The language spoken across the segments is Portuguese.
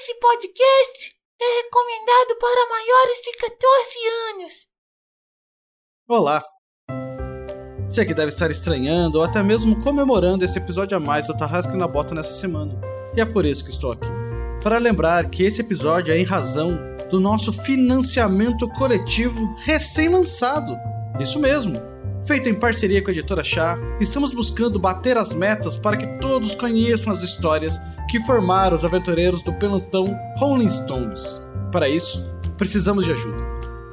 Esse podcast é recomendado para maiores de 14 anos. Olá! Você que deve estar estranhando ou até mesmo comemorando esse episódio a mais do Tarrasque na Bota nessa semana. E é por isso que estou aqui. Para lembrar que esse episódio é em razão do nosso financiamento coletivo recém-lançado. Isso mesmo! Feito em parceria com a editora Chá, estamos buscando bater as metas para que todos conheçam as histórias que formaram os aventureiros do pelotão Rolling Stones. Para isso, precisamos de ajuda.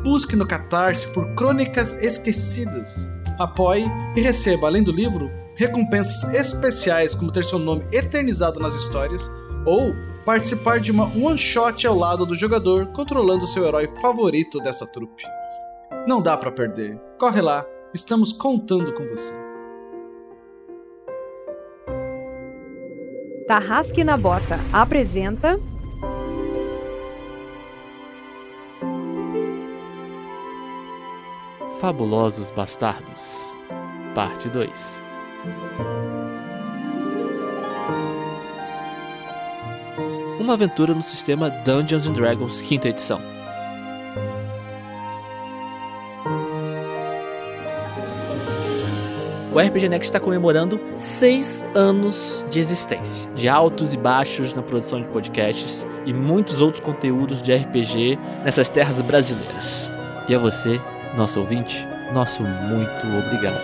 Busque no Catarse por Crônicas Esquecidas. Apoie e receba, além do livro, recompensas especiais como ter seu nome eternizado nas histórias ou participar de uma one-shot ao lado do jogador controlando seu herói favorito dessa trupe. Não dá para perder. Corre lá, estamos contando com você. Tarrasque na Bota apresenta Fabulosos Bastardos, Parte 2 Uma aventura no sistema Dungeons and Dragons quinta edição. O RPG Next está comemorando seis anos de existência, de altos e baixos na produção de podcasts e muitos outros conteúdos de RPG nessas terras brasileiras. E a você, nosso ouvinte, nosso muito obrigado.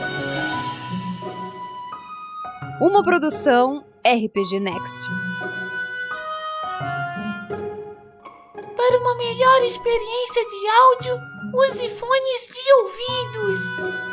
uma produção RPG Next. Para uma melhor experiência de áudio, use fones de ouvidos.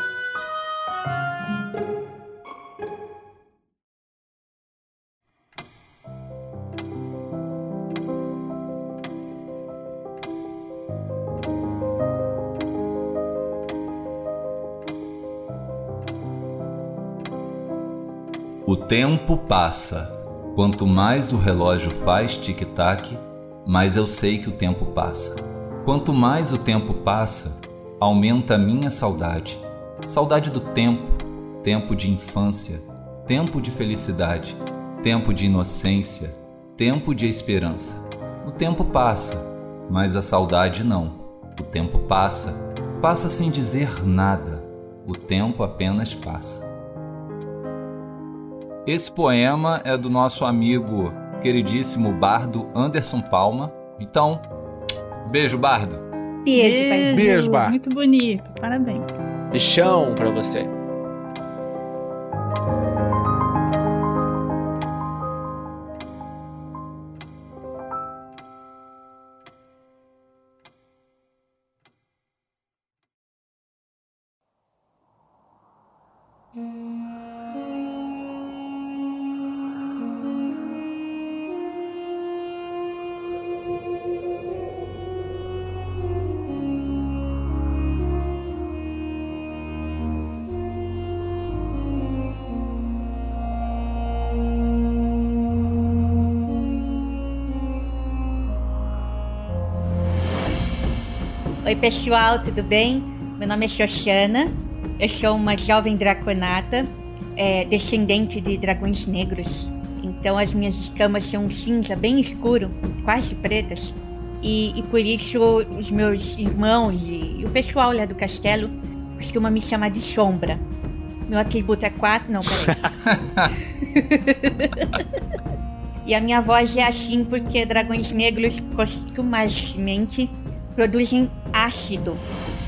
O tempo passa. Quanto mais o relógio faz tic-tac, mais eu sei que o tempo passa. Quanto mais o tempo passa, aumenta a minha saudade. Saudade do tempo, tempo de infância, tempo de felicidade, tempo de inocência, tempo de esperança. O tempo passa, mas a saudade não. O tempo passa, passa sem dizer nada. O tempo apenas passa. Esse poema é do nosso amigo queridíssimo bardo Anderson Palma. Então, beijo, bardo. Beijo, pai. Beijo, Bar. Muito bonito, parabéns. Bichão pra você. Pessoal, tudo bem? Meu nome é Xoxana, eu sou uma jovem draconata, é, descendente de dragões negros. Então as minhas escamas são cinza bem escuro, quase pretas. E, e por isso os meus irmãos e, e o pessoal lá do castelo costumam me chamar de sombra. Meu atributo é 4. Não, peraí. e a minha voz é assim porque dragões negros costumazmente produzem ácido.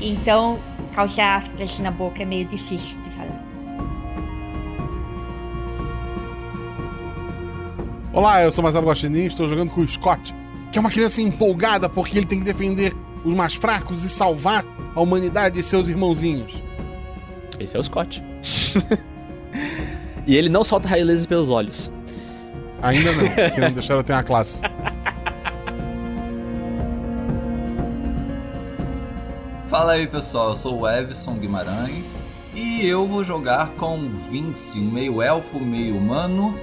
Então, causar aftas na boca é meio difícil de falar. Olá, eu sou Marcelo Guaxinim, estou jogando com o Scott, que é uma criança empolgada porque ele tem que defender os mais fracos e salvar a humanidade e seus irmãozinhos. Esse é o Scott. e ele não solta raio laser pelos olhos. Ainda não, porque não deixaram eu ter uma classe. Fala aí, pessoal. Eu sou o Evson Guimarães e eu vou jogar com Vince, um meio elfo, meio humano.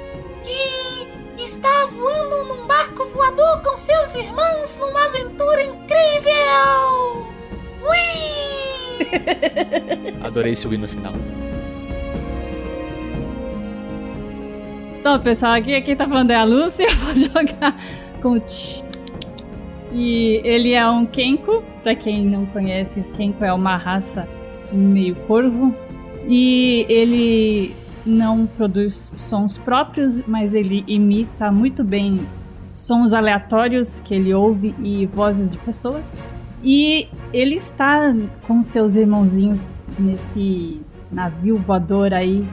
Que está voando num barco voador com seus irmãos numa aventura incrível. Ui! Adorei esse win no final. Então, pessoal, aqui quem tá falando é a Lúcia. Eu vou jogar com o Tch- E ele é um Kenko, pra quem não conhece, o Kenko é uma raça meio corvo. E ele não produz sons próprios, mas ele imita muito bem sons aleatórios que ele ouve e vozes de pessoas. E ele está com seus irmãozinhos nesse navio voador aí.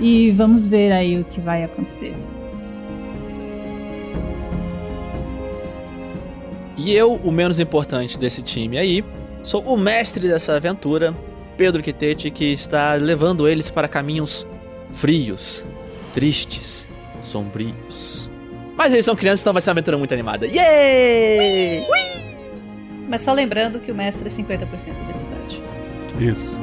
E vamos ver aí o que vai acontecer. E eu, o menos importante desse time aí, sou o mestre dessa aventura, Pedro Quitete, que está levando eles para caminhos frios, tristes, sombrios. Mas eles são crianças, então vai ser uma aventura muito animada. Yay! Mas só lembrando que o mestre é 50% do episódio. Isso.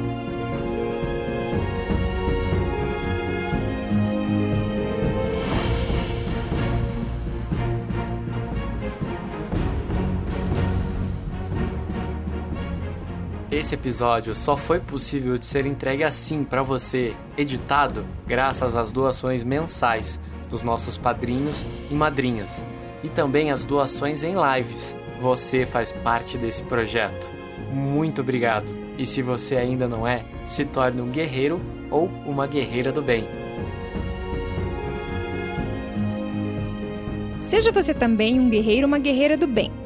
Esse episódio só foi possível de ser entregue assim para você, editado, graças às doações mensais dos nossos padrinhos e madrinhas, e também às doações em lives. Você faz parte desse projeto. Muito obrigado. E se você ainda não é, se torne um guerreiro ou uma guerreira do bem. Seja você também um guerreiro ou uma guerreira do bem.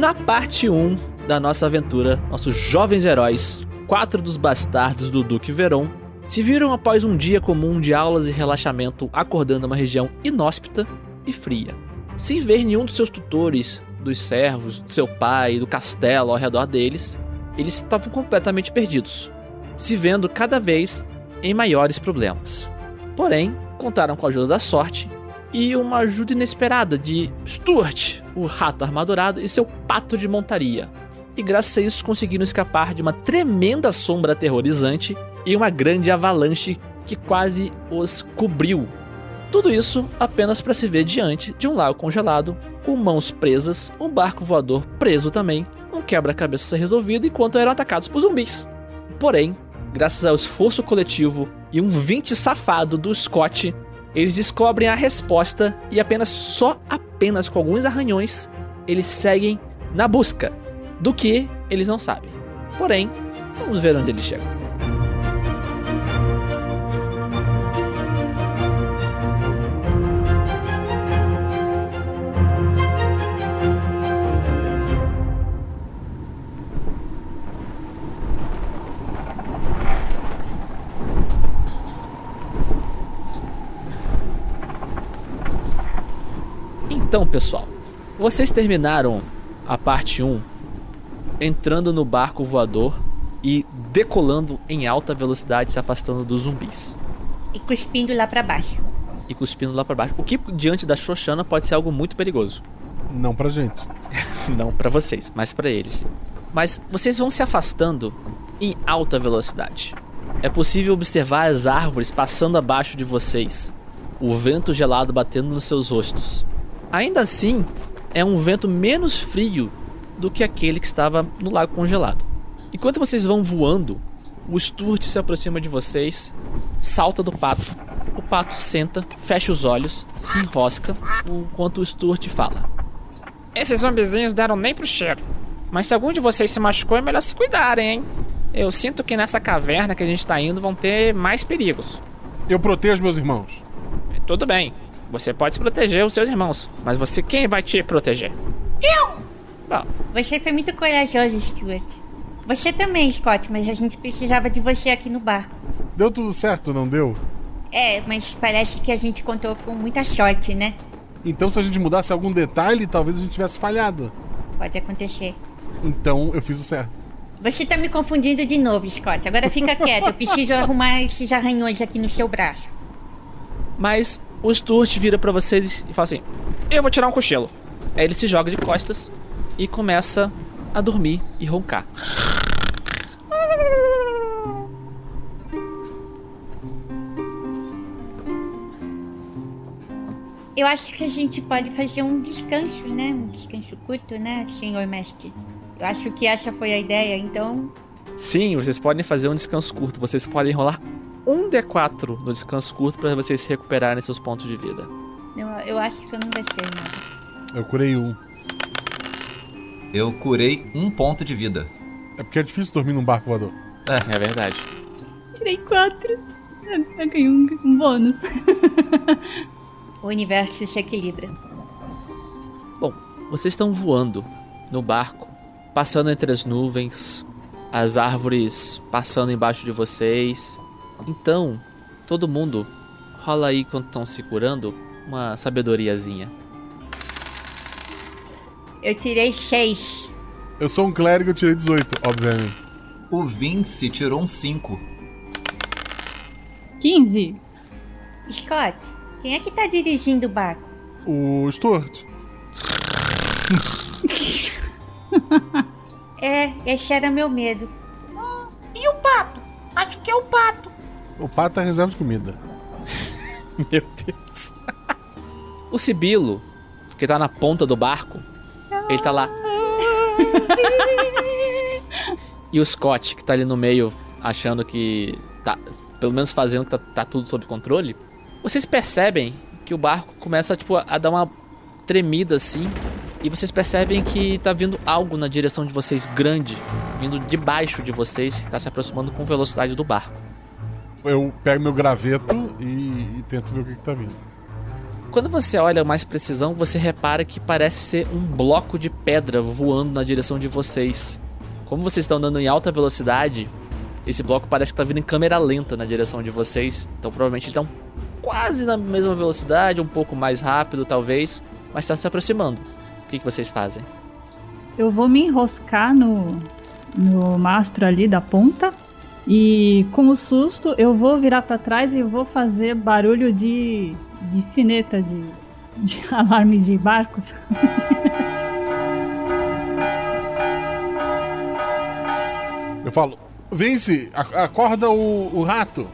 Na parte 1 da nossa aventura, nossos jovens heróis, quatro dos bastardos do Duque Veron, se viram após um dia comum de aulas e relaxamento acordando uma região inóspita e fria, sem ver nenhum dos seus tutores, dos servos, do seu pai, do castelo ao redor deles. Eles estavam completamente perdidos, se vendo cada vez em maiores problemas. Porém, contaram com a ajuda da sorte e uma ajuda inesperada de Stuart, o rato armadurado, e seu pato de montaria. E graças a isso conseguiram escapar de uma tremenda sombra aterrorizante e uma grande avalanche que quase os cobriu. Tudo isso apenas para se ver diante de um lago congelado, com mãos presas, um barco voador preso também, um quebra-cabeça resolvido enquanto eram atacados por zumbis. Porém, graças ao esforço coletivo e um 20 safado do Scott, eles descobrem a resposta e apenas só apenas com alguns arranhões eles seguem na busca do que eles não sabem. Porém, vamos ver onde eles chegam. Então, pessoal, vocês terminaram a parte 1 entrando no barco voador e decolando em alta velocidade, se afastando dos zumbis. E cuspindo lá pra baixo. E cuspindo lá pra baixo. O que diante da Xoxana pode ser algo muito perigoso. Não pra gente. Não pra vocês, mas pra eles. Mas vocês vão se afastando em alta velocidade. É possível observar as árvores passando abaixo de vocês, o vento gelado batendo nos seus rostos. Ainda assim, é um vento menos frio do que aquele que estava no lago congelado. Enquanto vocês vão voando, o Sturt se aproxima de vocês, salta do pato. O pato senta, fecha os olhos, se enrosca, enquanto o Sturt fala. Esses zumbizinhos deram nem pro cheiro. Mas se algum de vocês se machucou, é melhor se cuidarem, hein? Eu sinto que nessa caverna que a gente tá indo vão ter mais perigos. Eu protejo meus irmãos. Tudo bem. Você pode proteger os seus irmãos, mas você quem vai te proteger? Eu! Bom, Você foi muito corajoso, Stuart. Você também, Scott, mas a gente precisava de você aqui no barco. Deu tudo certo, não deu? É, mas parece que a gente contou com muita sorte, né? Então, se a gente mudasse algum detalhe, talvez a gente tivesse falhado. Pode acontecer. Então, eu fiz o certo. Você tá me confundindo de novo, Scott. Agora fica quieto. Eu preciso arrumar esses arranhões aqui no seu braço. Mas o Sturt vira pra vocês e fala assim: eu vou tirar um cochilo. Aí ele se joga de costas e começa a dormir e roncar. Eu acho que a gente pode fazer um descanso, né? Um descanso curto, né, senhor mestre? Eu acho que essa foi a ideia, então. Sim, vocês podem fazer um descanso curto. Vocês podem rolar um D4 no descanso curto para vocês se recuperarem seus pontos de vida. Eu, eu acho que eu não gastei nada. Eu curei um. Eu curei um ponto de vida. É porque é difícil dormir num barco voador. É, é verdade. Tirei quatro. Eu, eu ganhei um, um bônus. O universo se equilibra. Bom, vocês estão voando no barco, passando entre as nuvens, as árvores passando embaixo de vocês. Então, todo mundo rola aí quando estão se curando uma sabedoriazinha. Eu tirei seis. Eu sou um clérigo, eu tirei 18, obviamente. O Vince tirou um 5. 15. Scott, quem é que tá dirigindo o barco? O Stuart. É, esse era meu medo. E o pato? Acho que é o pato. O pato é reserva de comida. Meu Deus. O Sibilo, que tá na ponta do barco, ele tá lá. E o Scott, que tá ali no meio, achando que tá, pelo menos fazendo que tá, tá tudo sob controle. Vocês percebem que o barco começa tipo, a dar uma tremida assim. E vocês percebem que tá vindo algo na direção de vocês, grande, vindo debaixo de vocês, que tá se aproximando com velocidade do barco. Eu pego meu graveto e, e tento ver o que, que tá vindo. Quando você olha mais precisão, você repara que parece ser um bloco de pedra voando na direção de vocês. Como vocês estão andando em alta velocidade, esse bloco parece que tá vindo em câmera lenta na direção de vocês. Então provavelmente ele tá quase na mesma velocidade, um pouco mais rápido talvez, mas está se aproximando. O que, que vocês fazem? Eu vou me enroscar no, no mastro ali da ponta. E com o susto, eu vou virar pra trás e vou fazer barulho de, de sineta, de, de alarme de barcos. Eu falo, Vince, acorda o, o rato.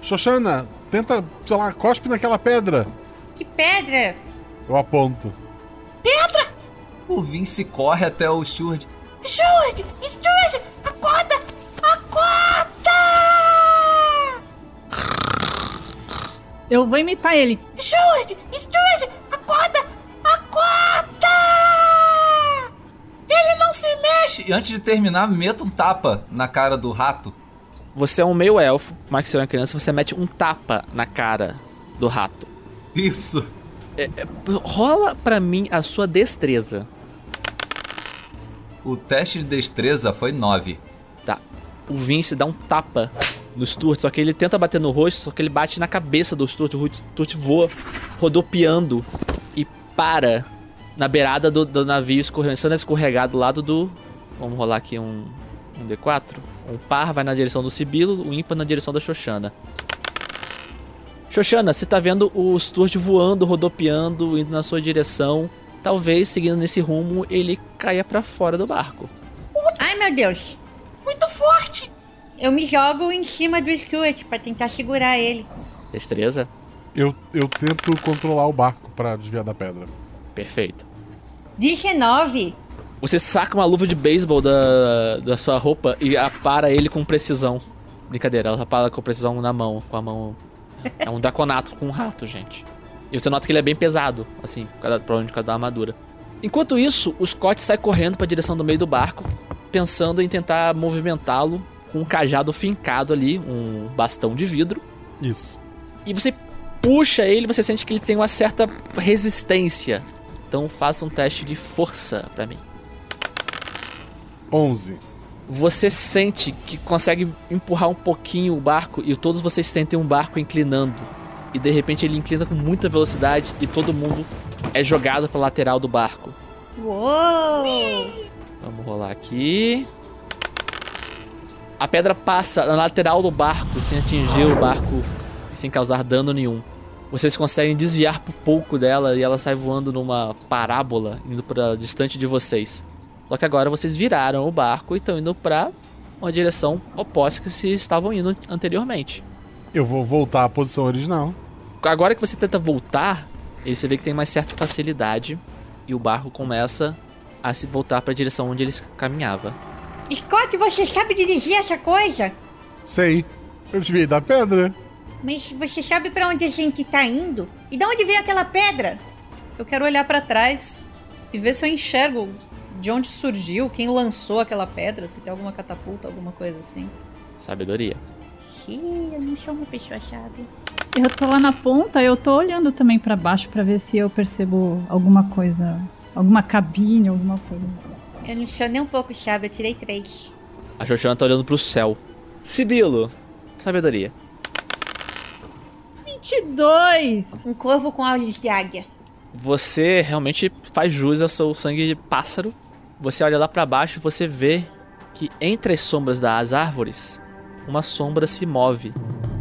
Xoxana, tenta, sei lá, cospe naquela pedra. Que pedra! Eu aponto. O Vince corre até o Stuart. Stuart! Stuart! Acorda! Acorda! Eu vou imitar ele. Stuart! Stuart! Acorda! Acorda! Ele não se mexe! E antes de terminar, meta um tapa na cara do rato. Você é um meio elfo, mas que você é uma criança, você mete um tapa na cara do rato. Isso. Rola pra mim a sua destreza. O teste de destreza foi 9. Tá. O Vince dá um tapa no Stuart, só que ele tenta bater no rosto, só que ele bate na cabeça do Stuart. O Stuart voa rodopiando e para na beirada do, do navio, começando a escorregar do lado do. Vamos rolar aqui um, um D4. Um par vai na direção do Sibilo, o ímpar na direção da Xoxana. Xoxana, você tá vendo o Stuart voando, rodopiando, indo na sua direção. Talvez, seguindo nesse rumo, ele caia pra fora do barco. Ai, meu Deus. Muito forte! Eu me jogo em cima do Stuart pra tentar segurar ele. Destreza? Eu, eu tento controlar o barco pra desviar da pedra. Perfeito. 19. Você saca uma luva de beisebol da, da sua roupa e apara ele com precisão. Brincadeira, ela apara com precisão na mão, com a mão. É um draconato com um rato, gente. E você nota que ele é bem pesado, assim, por causa- provavelmente por causa da armadura. Enquanto isso, o Scott sai correndo pra direção do meio do barco, pensando em tentar movimentá-lo com um cajado fincado ali, um bastão de vidro. Isso. E você puxa ele, você sente que ele tem uma certa resistência. Então faça um teste de força pra mim. 11. Você sente que consegue empurrar um pouquinho o barco e todos vocês sentem um barco inclinando. E de repente ele inclina com muita velocidade e todo mundo é jogado pra lateral do barco. Uou! Vamos rolar aqui. A pedra passa na lateral do barco sem atingir o barco e sem causar dano nenhum. Vocês conseguem desviar por pouco dela e ela sai voando numa parábola, indo para distante de vocês. Só que agora vocês viraram o barco e estão indo para uma direção oposta que se estavam indo anteriormente. Eu vou voltar à posição original. Agora que você tenta voltar, você vê que tem mais certa facilidade e o barco começa a se voltar para a direção onde ele caminhava. Scott, você sabe dirigir essa coisa? Sei. Eu desviei da pedra. Mas você sabe pra onde a gente tá indo? E de onde veio aquela pedra? Eu quero olhar pra trás e ver se eu enxergo de onde surgiu, quem lançou aquela pedra, se tem alguma catapulta, alguma coisa assim. Sabedoria. Ih, eu não sou uma pessoa chave. Eu tô lá na ponta, eu tô olhando também pra baixo pra ver se eu percebo alguma coisa, alguma cabine, alguma coisa. Eu não sou nem um pouco chave, eu tirei três. A Xoxana tá olhando pro céu. Sibilo, sabedoria. 22! Um corvo com olhos de águia. Você realmente faz jus ao seu sangue de pássaro. Você olha lá pra baixo e você vê que entre as sombras das árvores, uma sombra se move,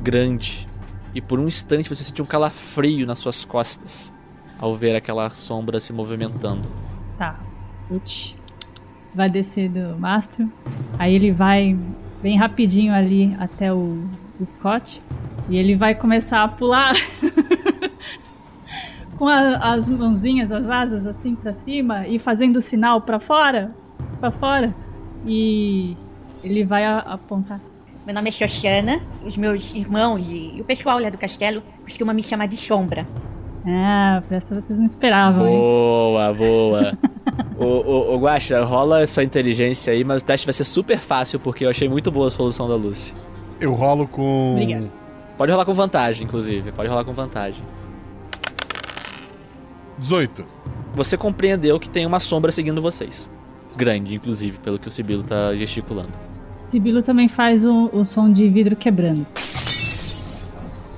grande. E por um instante você sente um calafrio nas suas costas ao ver aquela sombra se movimentando. Tá. Uts. Vai descer do mastro. Aí ele vai bem rapidinho ali até o, o Scott. E ele vai começar a pular com a- as mãozinhas, as asas assim pra cima e fazendo sinal pra fora, pra fora. E ele vai a- apontar. Meu nome é Xoxana. Os meus irmãos e, e o pessoal lá do castelo costumam me chamar de Sombra. Ah, essa vocês não esperavam, hein? Boa, boa. ô, ô, ô, Guaxa, rola sua inteligência aí, mas o teste vai ser super fácil porque eu achei muito boa a solução da Lucy. Eu rolo com. Obrigada. Pode rolar com vantagem, inclusive. Pode rolar com vantagem. 18. Você compreendeu que tem uma sombra seguindo vocês. Grande, inclusive, pelo que o Sibilo tá gesticulando. Sibilo também faz o, o som de vidro quebrando.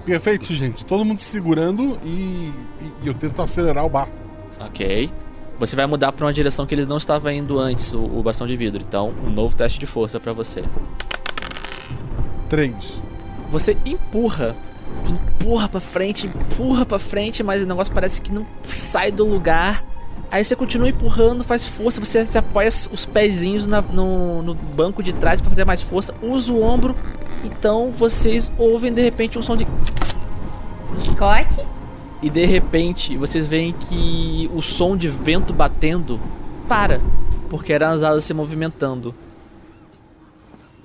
Perfeito, gente. Todo mundo se segurando e, e eu tento acelerar o barco. Ok. Você vai mudar pra uma direção que ele não estava indo antes, o, o bastão de vidro. Então, um novo teste de força pra você. 3. Você empurra, empurra pra frente, empurra pra frente, mas o negócio parece que não sai do lugar. Aí você continua empurrando, faz força, você apoia os pezinhos na- no, no banco de trás pra fazer mais força, usa o ombro. Então vocês ouvem de repente um som de. Scott? E de repente vocês veem que o som de vento batendo para, porque eram as asas se movimentando.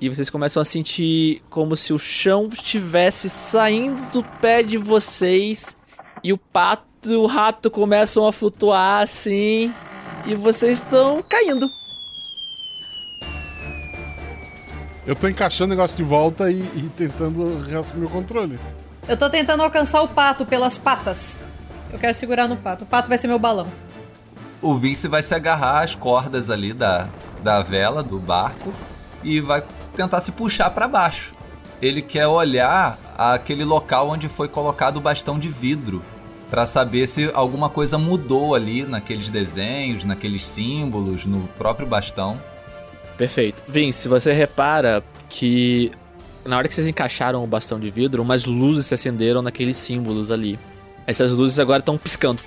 E vocês começam a sentir como se o chão estivesse saindo do pé de vocês e o pato e o rato começam a flutuar assim e vocês estão caindo. Eu tô encaixando o negócio de volta e, e tentando reassumir o controle. Eu tô tentando alcançar o pato pelas patas. Eu quero segurar no pato. O pato vai ser meu balão. O Vince vai se agarrar às cordas ali da, da vela do barco e vai tentar se puxar para baixo. Ele quer olhar aquele local onde foi colocado o bastão de vidro para saber se alguma coisa mudou ali naqueles desenhos, naqueles símbolos, no próprio bastão. Perfeito. Vince, você repara que na hora que vocês encaixaram o bastão de vidro, umas luzes se acenderam naqueles símbolos ali. Essas luzes agora estão piscando.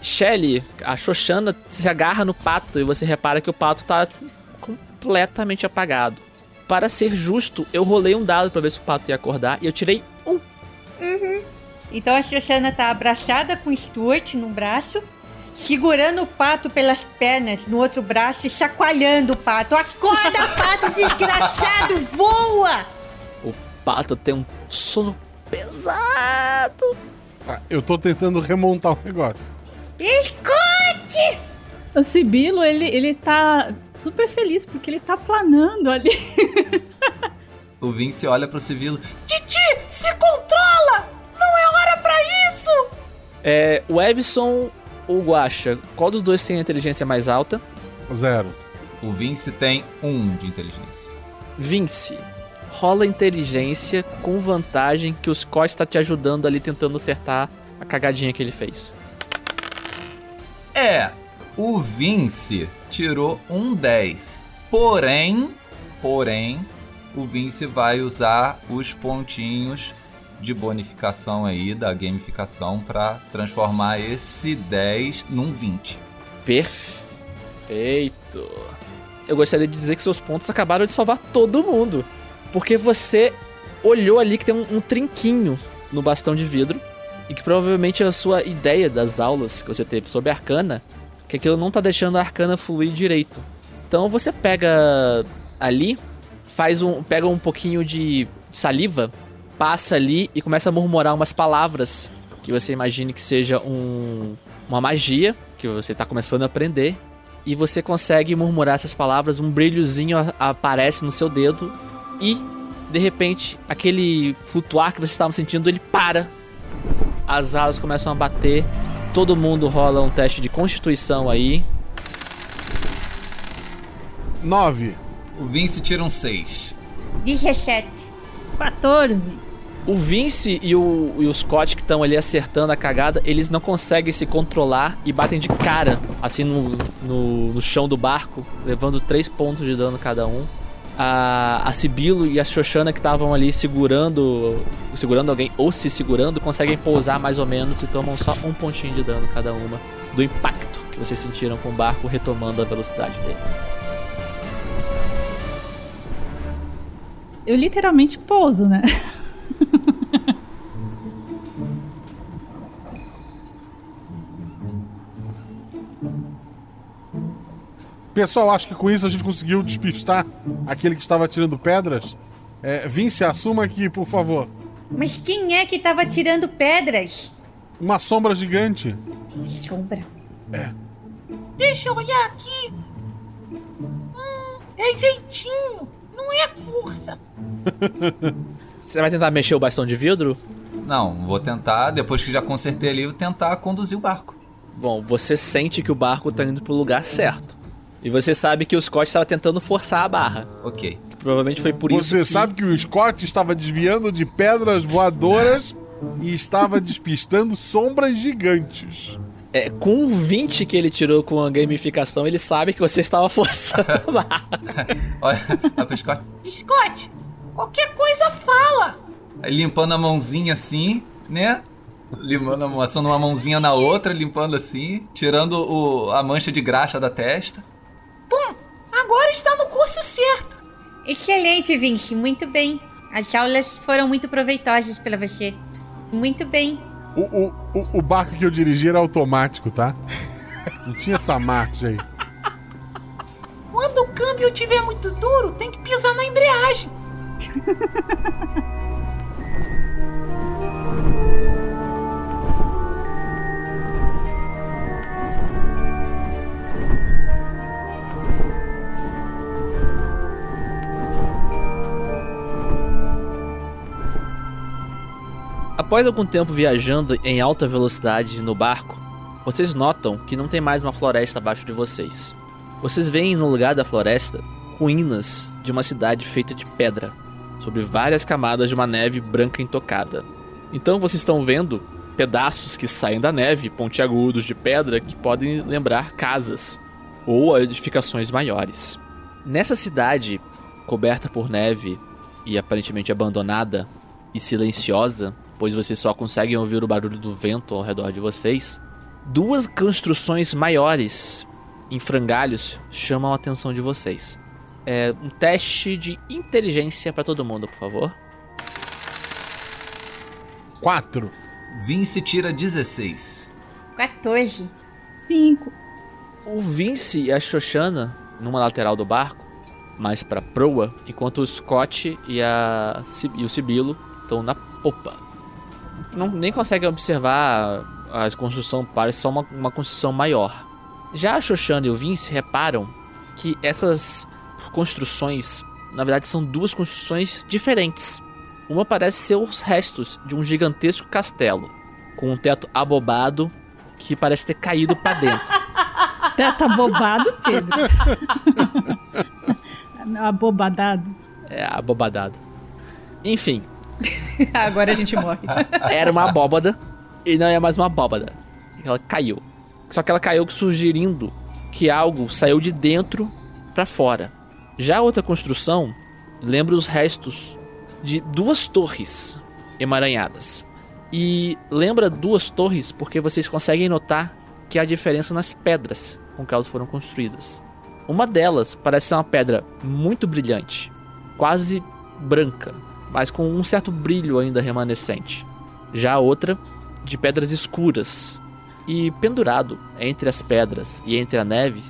Shelly, a Xoxana se agarra no pato e você repara que o pato tá completamente apagado. Para ser justo, eu rolei um dado para ver se o pato ia acordar e eu tirei. Uhum. Então a Xoxana tá abraçada com o Stuart no braço, segurando o pato pelas pernas no outro braço e chacoalhando o pato. Acorda, pato desgraçado, voa! O pato tem um sono pesado. Tá, eu tô tentando remontar o negócio. Scott! O Sibilo, ele, ele tá super feliz porque ele tá planando ali. O Vince olha pro Civilo. Titi, se controla! Não é hora pra isso! É, o Evison ou o Guaxa, qual dos dois tem a inteligência mais alta? Zero. O Vince tem um de inteligência. Vince, rola inteligência com vantagem que o Scott tá te ajudando ali tentando acertar a cagadinha que ele fez. É, o Vince tirou um 10. Porém, porém, o Vince vai usar os pontinhos de bonificação aí da gamificação para transformar esse 10 num 20. Perfeito. Eu gostaria de dizer que seus pontos acabaram de salvar todo mundo. Porque você olhou ali que tem um, um trinquinho no bastão de vidro. E que provavelmente a sua ideia das aulas que você teve sobre arcana. Que aquilo não tá deixando a arcana fluir direito. Então você pega ali, faz um. pega um pouquinho de saliva, passa ali e começa a murmurar umas palavras que você imagine que seja um, uma magia que você está começando a aprender. E você consegue murmurar essas palavras, um brilhozinho aparece no seu dedo e de repente aquele flutuar que você estava sentindo ele para. As asas começam a bater. Todo mundo rola um teste de constituição aí. 9. O Vince tira um 6. 17. 14. O Vince e o, e o Scott que estão ali acertando a cagada, eles não conseguem se controlar e batem de cara, assim, no, no, no chão do barco, levando 3 pontos de dano cada um. A, a Sibilo e a Xoxana que estavam ali segurando segurando alguém ou se segurando, conseguem pousar mais ou menos e tomam só um pontinho de dano cada uma do impacto que vocês sentiram com o barco retomando a velocidade dele. Eu literalmente pouso, né? Pessoal, acho que com isso a gente conseguiu despistar aquele que estava tirando pedras. É, Vince, assuma aqui, por favor. Mas quem é que tava tirando pedras? Uma sombra gigante. Sombra. Deixa eu olhar aqui. Hum, é jeitinho, não é força. Você vai tentar mexer o bastão de vidro? Não, vou tentar, depois que já consertei ali, vou tentar conduzir o barco. Bom, você sente que o barco tá indo pro lugar certo. E você sabe que o Scott estava tentando forçar a barra. Ok. Que provavelmente foi por isso Você que... sabe que o Scott estava desviando de pedras voadoras e estava despistando sombras gigantes. É, com o 20 que ele tirou com a gamificação, ele sabe que você estava forçando barra. Olha, olha pro Scott. Scott, qualquer coisa fala. Aí limpando a mãozinha assim, né? Limpando a mão, assando uma mãozinha na outra, limpando assim, tirando o, a mancha de graxa da testa. Bom, agora está no curso certo. Excelente, Vince. Muito bem. As aulas foram muito proveitosas para você. Muito bem. O, o, o, o barco que eu dirigi era automático, tá? Não tinha essa marcha aí. Quando o câmbio estiver muito duro, tem que pisar na embreagem. Após algum tempo viajando em alta velocidade no barco, vocês notam que não tem mais uma floresta abaixo de vocês. Vocês veem no lugar da floresta ruínas de uma cidade feita de pedra, sobre várias camadas de uma neve branca intocada. Então vocês estão vendo pedaços que saem da neve, pontiagudos de pedra que podem lembrar casas ou edificações maiores. Nessa cidade, coberta por neve e aparentemente abandonada e silenciosa, pois vocês só conseguem ouvir o barulho do vento ao redor de vocês, duas construções maiores em frangalhos chamam a atenção de vocês. É um teste de inteligência para todo mundo, por favor. 4. Vince tira 16. 14. 5. O Vince e a Xoxana numa lateral do barco, mais para proa, enquanto o Scott e, a, e o Sibilo estão na popa. Não, nem conseguem observar a construção, parece só uma, uma construção maior. Já a Xoxana e o Vince reparam que essas construções, na verdade, são duas construções diferentes. Uma parece ser os restos de um gigantesco castelo, com um teto abobado que parece ter caído para dentro. Tá bobado, Pedro. Abobadado. É, abobadado. Enfim, Agora a gente morre. era uma abóbada e não é mais uma abóbada. Ela caiu. Só que ela caiu sugerindo que algo saiu de dentro para fora. Já a outra construção lembra os restos de duas torres emaranhadas. E lembra duas torres porque vocês conseguem notar que há diferença nas pedras com que elas foram construídas. Uma delas parece ser uma pedra muito brilhante, quase branca, mas com um certo brilho ainda remanescente. Já a outra, de pedras escuras. E pendurado entre as pedras e entre a neve,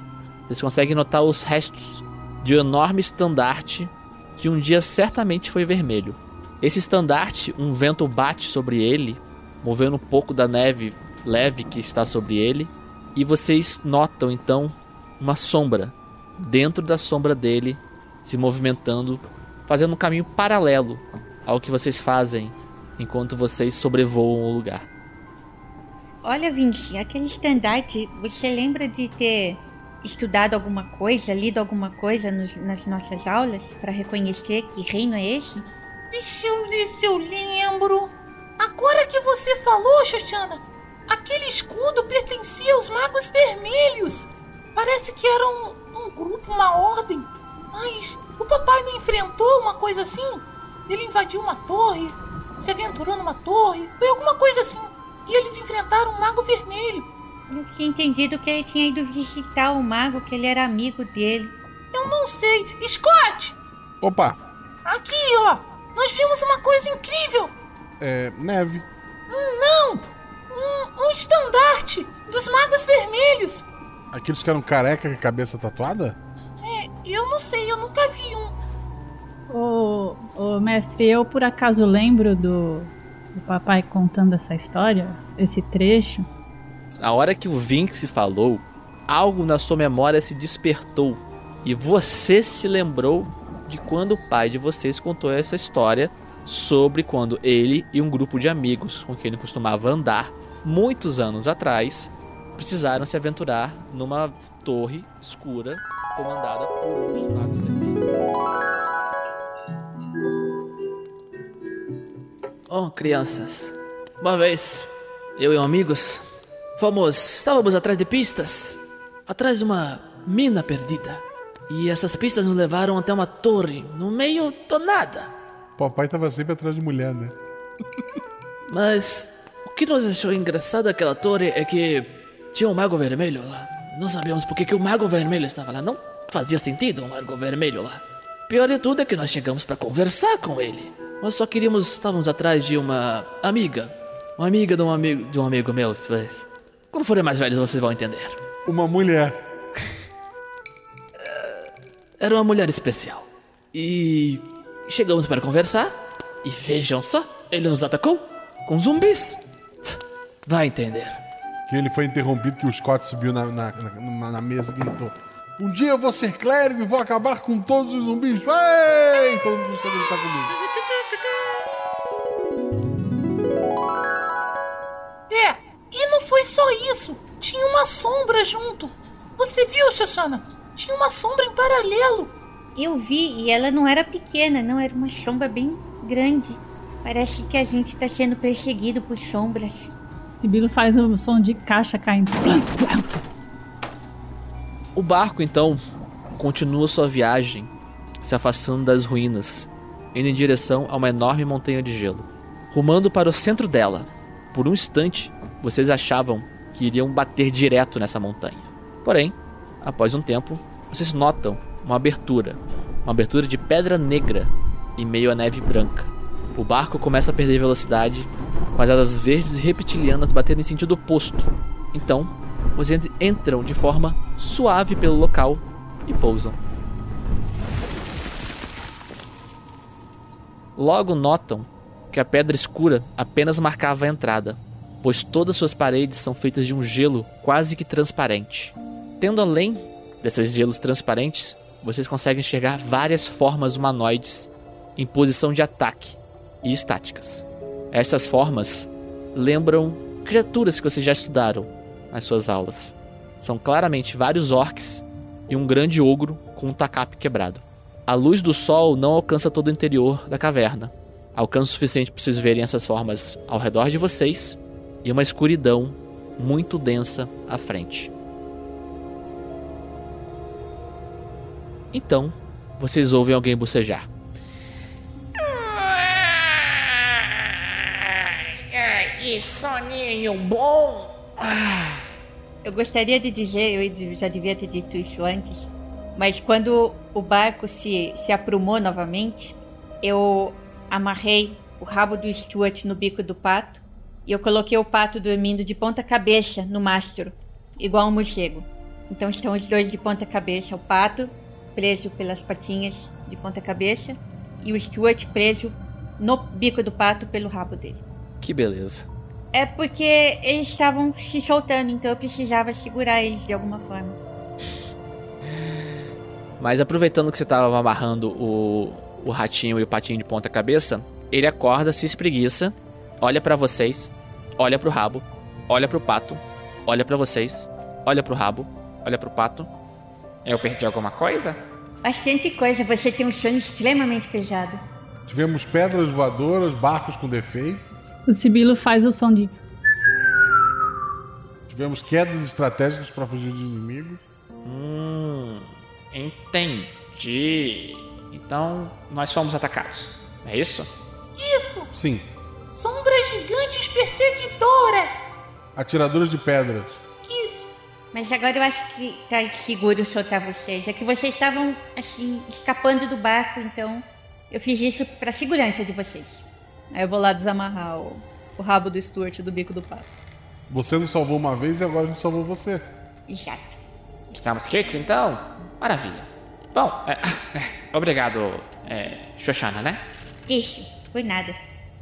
vocês conseguem notar os restos de um enorme estandarte que um dia certamente foi vermelho. Esse estandarte, um vento bate sobre ele, movendo um pouco da neve leve que está sobre ele, e vocês notam então uma sombra dentro da sombra dele se movimentando, fazendo um caminho paralelo ao que vocês fazem enquanto vocês sobrevoam o lugar. Olha, Vinci, aquele estandarte, você lembra de ter estudado alguma coisa, lido alguma coisa nos- nas nossas aulas para reconhecer que reino é esse? Deixa eu ver se eu lembro. Agora que você falou, Xoxana, aquele escudo pertencia aos Magos Vermelhos. Parece que era um, um grupo, uma ordem. Mas o papai não enfrentou uma coisa assim? Ele invadiu uma torre, se aventurou numa torre, foi alguma coisa assim. E eles enfrentaram um Mago Vermelho. Eu tinha entendido que ele tinha ido visitar o mago, que ele era amigo dele. Eu não sei. Scott! Opa, Aqui, ó! Nós vimos uma coisa incrível! é. Neve. Não! Um, um estandarte dos Magos Vermelhos! Aqueles que eram careca com a cabeça tatuada? Eu não sei, eu nunca vi um. Ô, ô, mestre, eu por acaso lembro do, do papai contando essa história, esse trecho. Na hora que o Vince falou, algo na sua memória se despertou e você se lembrou de quando o pai de vocês contou essa história sobre quando ele e um grupo de amigos com quem ele costumava andar muitos anos atrás precisaram se aventurar numa torre escura comandada por um dos magos vermelhos. Oh, crianças. Uma vez, eu e amigos fomos. Estávamos atrás de pistas. Atrás de uma mina perdida. E essas pistas nos levaram até uma torre no meio do nada. Papai tava sempre atrás de mulher, né? Mas o que nos achou engraçado daquela torre é que tinha um mago vermelho lá. Não sabíamos por que, que o mago vermelho estava lá. Não fazia sentido um mago vermelho lá. Pior de tudo é que nós chegamos para conversar com ele. Nós só queríamos, estávamos atrás de uma amiga. Uma amiga de um amigo, de um amigo meu. Quando forem mais velhos vocês vão entender. Uma mulher. Era uma mulher especial. E chegamos para conversar. E vejam só, ele nos atacou com zumbis. Vai entender. Que ele foi interrompido que o Scott subiu na, na, na- na mesa e gritou: Um dia eu vou ser clérigo e vou acabar com todos os zumbis. Ei! Todo mundo consegue gritar comigo. É, e não foi só isso. Tinha uma sombra junto. Você viu, Xoxana? Tinha uma sombra em paralelo. Eu vi e ela não era pequena, não, era uma sombra bem grande. Parece que a gente tá sendo perseguido por sombras. Sibilo faz o som de caixa caindo. O barco então continua sua viagem, se afastando das ruínas, indo em direção a uma enorme montanha de gelo. Rumando para o centro dela, por um instante vocês achavam que iriam bater direto nessa montanha. Porém, após um tempo, vocês notam uma abertura, uma abertura de pedra negra em meio à neve branca. O barco começa a perder velocidade, com as asas verdes e reptilianas batendo em sentido oposto. Então, vocês entram de forma suave pelo local e pousam. Logo notam que a pedra escura apenas marcava a entrada, pois todas suas paredes são feitas de um gelo quase que transparente. Tendo além desses gelos transparentes, vocês conseguem enxergar várias formas humanoides em posição de ataque e estáticas. Essas formas lembram criaturas que vocês já estudaram nas suas aulas. São claramente vários orcs e um grande ogro com um tacape quebrado. A luz do sol não alcança todo o interior da caverna. Alcança o suficiente para vocês verem essas formas ao redor de vocês e uma escuridão muito densa à frente. Então, vocês ouvem alguém bocejar. que soninho bom! Eu gostaria de dizer, eu já devia ter dito isso antes, mas quando o barco se, se aprumou novamente, eu amarrei o rabo do Stuart no bico do pato e eu coloquei o pato dormindo de ponta cabeça no mastro, igual um morcego. Então estão os dois de ponta cabeça, o pato preso pelas patinhas de ponta cabeça e o Stuart preso no bico do pato pelo rabo dele. Que beleza. É porque eles estavam se soltando, então eu precisava segurar eles de alguma forma. Mas aproveitando que você tava amarrando o, o ratinho e o patinho de ponta cabeça, ele acorda, se espreguiça, olha para vocês, olha pro rabo, olha pro pato, olha para vocês, olha pro rabo, olha pro pato. Eu perdi alguma coisa? Bastante coisa, você tem um sonho extremamente pesado. Tivemos pedras voadoras, barcos com defeito. O Sibilo faz o som de. Tivemos quedas estratégicas para fugir de inimigos. Hum, entendi. Então nós fomos atacados. É isso? Isso! Sim. Sombras gigantes perseguidoras! Atiradores de pedras. Isso! Mas agora eu acho que tá seguro soltar vocês. É que vocês estavam, assim, escapando do barco, então eu fiz isso pra segurança de vocês. Aí eu vou lá desamarrar o, o rabo do Stuart do bico do pato. Você nos salvou uma vez e agora a gente salvou você. Exato. Estamos quites então? Maravilha. Bom, é, é, obrigado, é, Xoxana, né? Isso, por nada.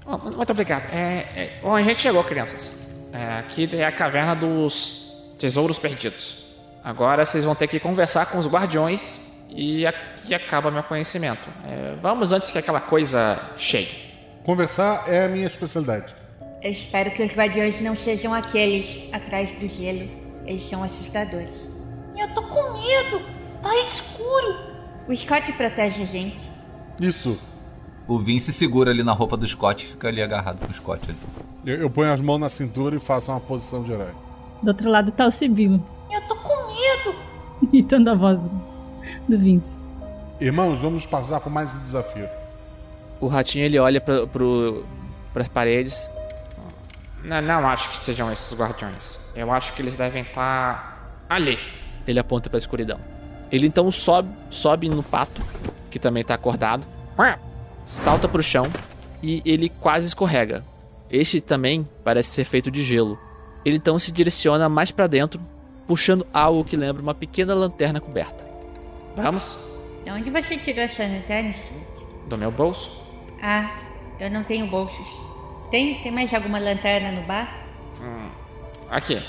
Oh, muito obrigado. É, é, bom, a gente chegou, crianças. É, aqui é a caverna dos tesouros perdidos. Agora vocês vão ter que conversar com os guardiões e aqui acaba meu conhecimento. É, vamos antes que aquela coisa chegue. Conversar é a minha especialidade. Eu espero que os guardiões não sejam aqueles atrás do gelo. Eles são assustadores. Eu tô com medo! Tá escuro! O Scott protege a gente. Isso. O Vince segura ali na roupa do Scott e fica ali agarrado com o Scott. Ali. Eu, eu ponho as mãos na cintura e faço uma posição de herói. Do outro lado tá o Sibilo, Eu tô com medo! imitando a voz do, do Vince. Irmãos, vamos passar por mais um desafio. O ratinho ele olha para pro, as paredes. Não, não acho que sejam esses guardiões. Eu acho que eles devem estar ali. Ele aponta para a escuridão. Ele então sobe, sobe no pato, que também tá acordado, salta pro chão e ele quase escorrega. Este também parece ser feito de gelo. Ele então se direciona mais para dentro, puxando algo que lembra uma pequena lanterna coberta. Vamos? De onde você tirou essa lanterna, Stuart? Do meu bolso? Ah, eu não tenho bolsos. Tem, tem mais alguma lanterna no bar? Aqui.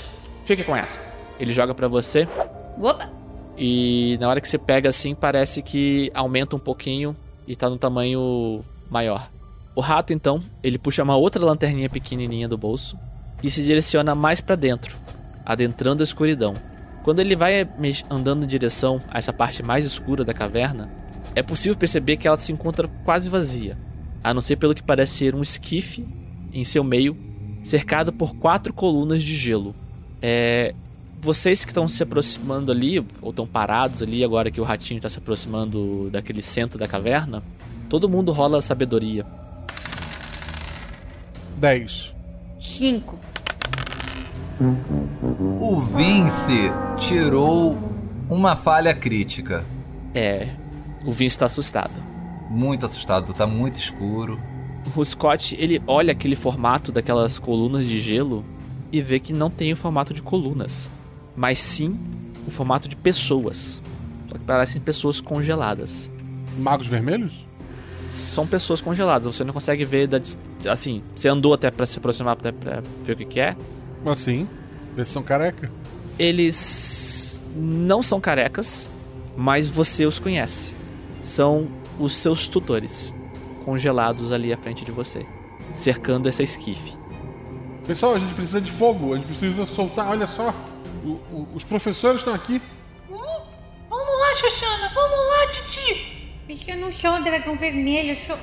Fique com essa. Ele joga para você Opa! e na hora que você pega assim parece que aumenta um pouquinho e tá no tamanho maior. O rato então, ele puxa uma outra lanterninha pequenininha do bolso e se direciona mais para dentro, adentrando a escuridão. Quando ele vai andando em direção a essa parte mais escura da caverna, é possível perceber que ela se encontra quase vazia, a não ser pelo que parece ser um esquife em seu meio, cercado por quatro colunas de gelo. É, vocês que estão se aproximando ali, ou estão parados ali agora que o ratinho está se aproximando daquele centro da caverna, todo mundo rola a sabedoria. 10. Cinco. O Vince tirou uma falha crítica. É, o Vince está assustado. Muito assustado, tá muito escuro. O Scott, ele olha aquele formato daquelas colunas de gelo e vê que não tem o formato de colunas, mas sim o formato de pessoas. Só que parecem pessoas congeladas. Magos vermelhos? São pessoas congeladas, você não consegue ver da assim, você andou até para se aproximar até para ver o que que é. Assim. Vê se são careca. Eles não são carecas, mas você os conhece. São os seus tutores, congelados ali à frente de você, cercando essa esquife. Pessoal, a gente precisa de fogo. A gente precisa soltar. Olha só. O- o- os professores estão aqui. Vamos lá, Xoxana, vamos lá, Titi! Mas eu não sou um dragão vermelho, eu sou.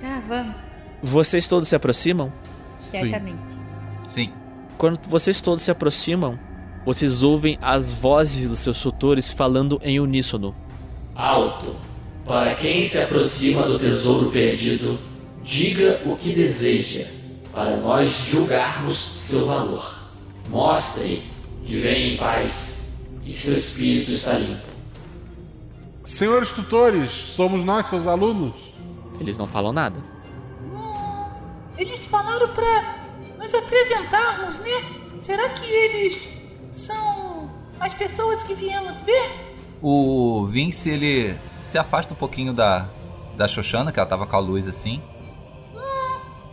Tá, vamos. Vocês todos se aproximam? Certamente. Sim. Quando vocês todos se aproximam, vocês ouvem as vozes dos seus tutores falando em uníssono. Alto. Para quem se aproxima do tesouro perdido, diga o que deseja. para nós julgarmos seu valor. Mostre que vem em paz e seu espírito está limpo. Senhores tutores, somos nós seus alunos? Eles não falam nada. Eles falaram pra nos apresentarmos, né? Será que eles são as pessoas que viemos ver? O Vince, ele se afasta um pouquinho da, da Xoxana, que ela tava com a luz assim.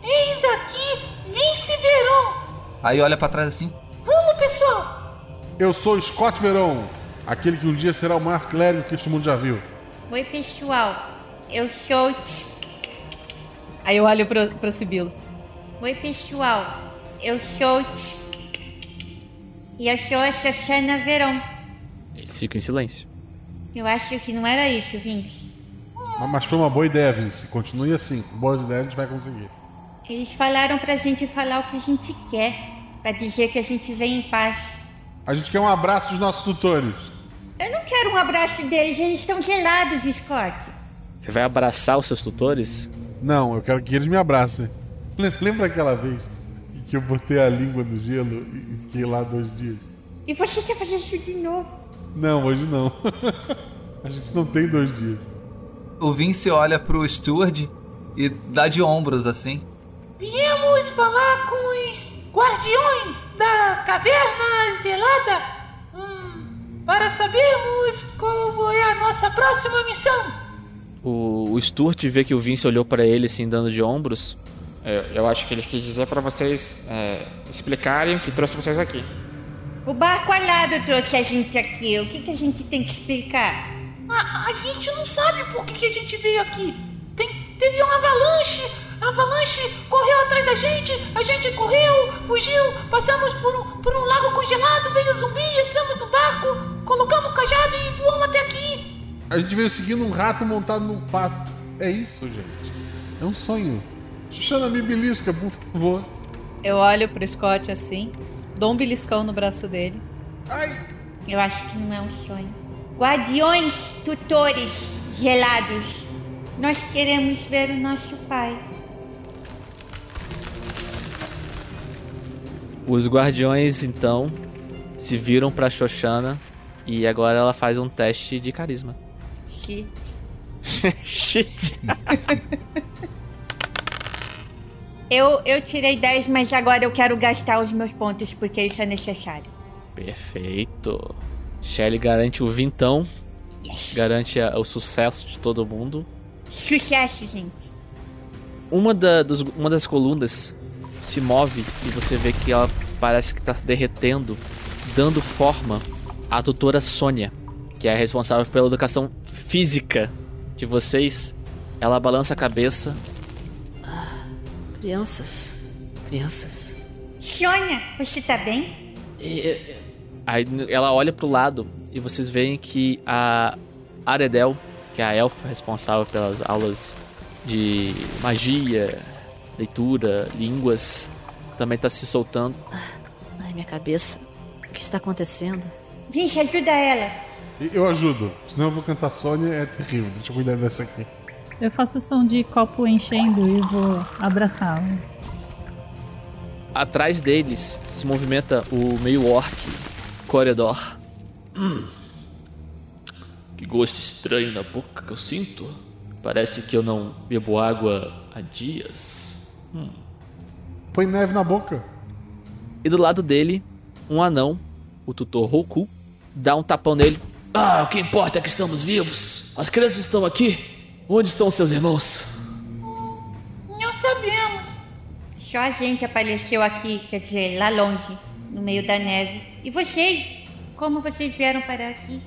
Eis aqui Vince Veron. Aí olha pra trás assim. Vamos, pessoal. Eu sou Scott Veron, aquele que um dia será o maior clérigo que este mundo já viu. Oi, pessoal. Eu sou. Aí eu olho pro, pro Sibilo. Oi, pessoal. Eu sou. E eu sou a Xoxana Verão. Eles ficam em silêncio. Eu acho que não era isso, Vince. Mas- foi uma boa ideia, Vince. Continue assim. Com boas ideias a gente vai conseguir. Eles falaram pra gente falar o que a gente quer. Pra dizer que a gente vem em paz. A gente quer um abraço dos nossos tutores. Eu não quero um abraço deles, eles estão gelados, Scott. Você vai abraçar os seus tutores? Não, eu quero que eles me abracem. Le- Lembra aquela vez que eu botei a língua no gelo e fiquei lá dois dias? E você quer fazer isso de novo? Não, hoje não. a gente não tem dois dias. O Vince olha pro Steward e dá de ombros assim. Viemos falar com os guardiões da caverna gelada hum, para sabermos qual é a nossa próxima missão. O, o Sturt vê que o Vince olhou pra ele assim, dando de ombros. É, eu acho que eles quis dizer para vocês é, explicarem o que trouxe vocês aqui. O barco alado trouxe a gente aqui. O que, que a gente tem que explicar? A, a gente não sabe por que, que a gente veio aqui. Tem, teve uma avalanche. A avalanche correu atrás da gente. A gente correu, fugiu. Passamos por um, por um lago congelado. Veio zumbi. Entramos no barco. Colocamos o cajado e voamos até aqui. A gente veio seguindo um rato montado num pato. É isso, gente. É um sonho. Xuxana, me belisca, por favor. Eu olho pro Scott assim, dou um beliscão no braço dele. Ai! Eu acho que não é um sonho. Guardiões, tutores, gelados. Nós queremos ver o nosso pai. Os guardiões então se viram pra Xoxana e agora ela faz um teste de carisma. Shit. Shit. Eu, eu tirei 10, mas agora eu quero gastar os meus pontos porque isso é necessário. Perfeito. Shelly garante o vintão, garante a- o sucesso de todo mundo. Sucesso, gente. Uma, da- dos- uma das colunas se move e você vê que ela parece que está derretendo, dando forma à tutora Sônia, que é responsável pela educação física de vocês. Ela balança a cabeça. Crianças. Crianças. Sônia, você tá bem? Aí ela olha pro lado e vocês veem que a Aredel, que é a elfa responsável pelas aulas de magia, leitura, línguas, também tá se soltando. Ai, minha cabeça. O que está acontecendo? Vince, ajuda ela. E- Eu ajudo, senão eu vou cantar Sônia, é terrível. Deixa eu cuidar dessa aqui. Eu faço o som de copo enchendo e vou abraçá-lo. Atrás deles se movimenta o meio orc corredor. Hum. Que gosto estranho na boca que eu sinto. Parece que eu não bebo água há dias. Hum. Põe neve na boca. E do lado dele, um anão, o tutor Roku, dá um tapão nele. Ah, o que importa é que estamos vivos. As crianças estão aqui. Onde estão seus irmãos? Não sabemos. Só a gente apareceu aqui, quer dizer, lá longe, no meio da neve. E vocês? Como vocês vieram parar aqui?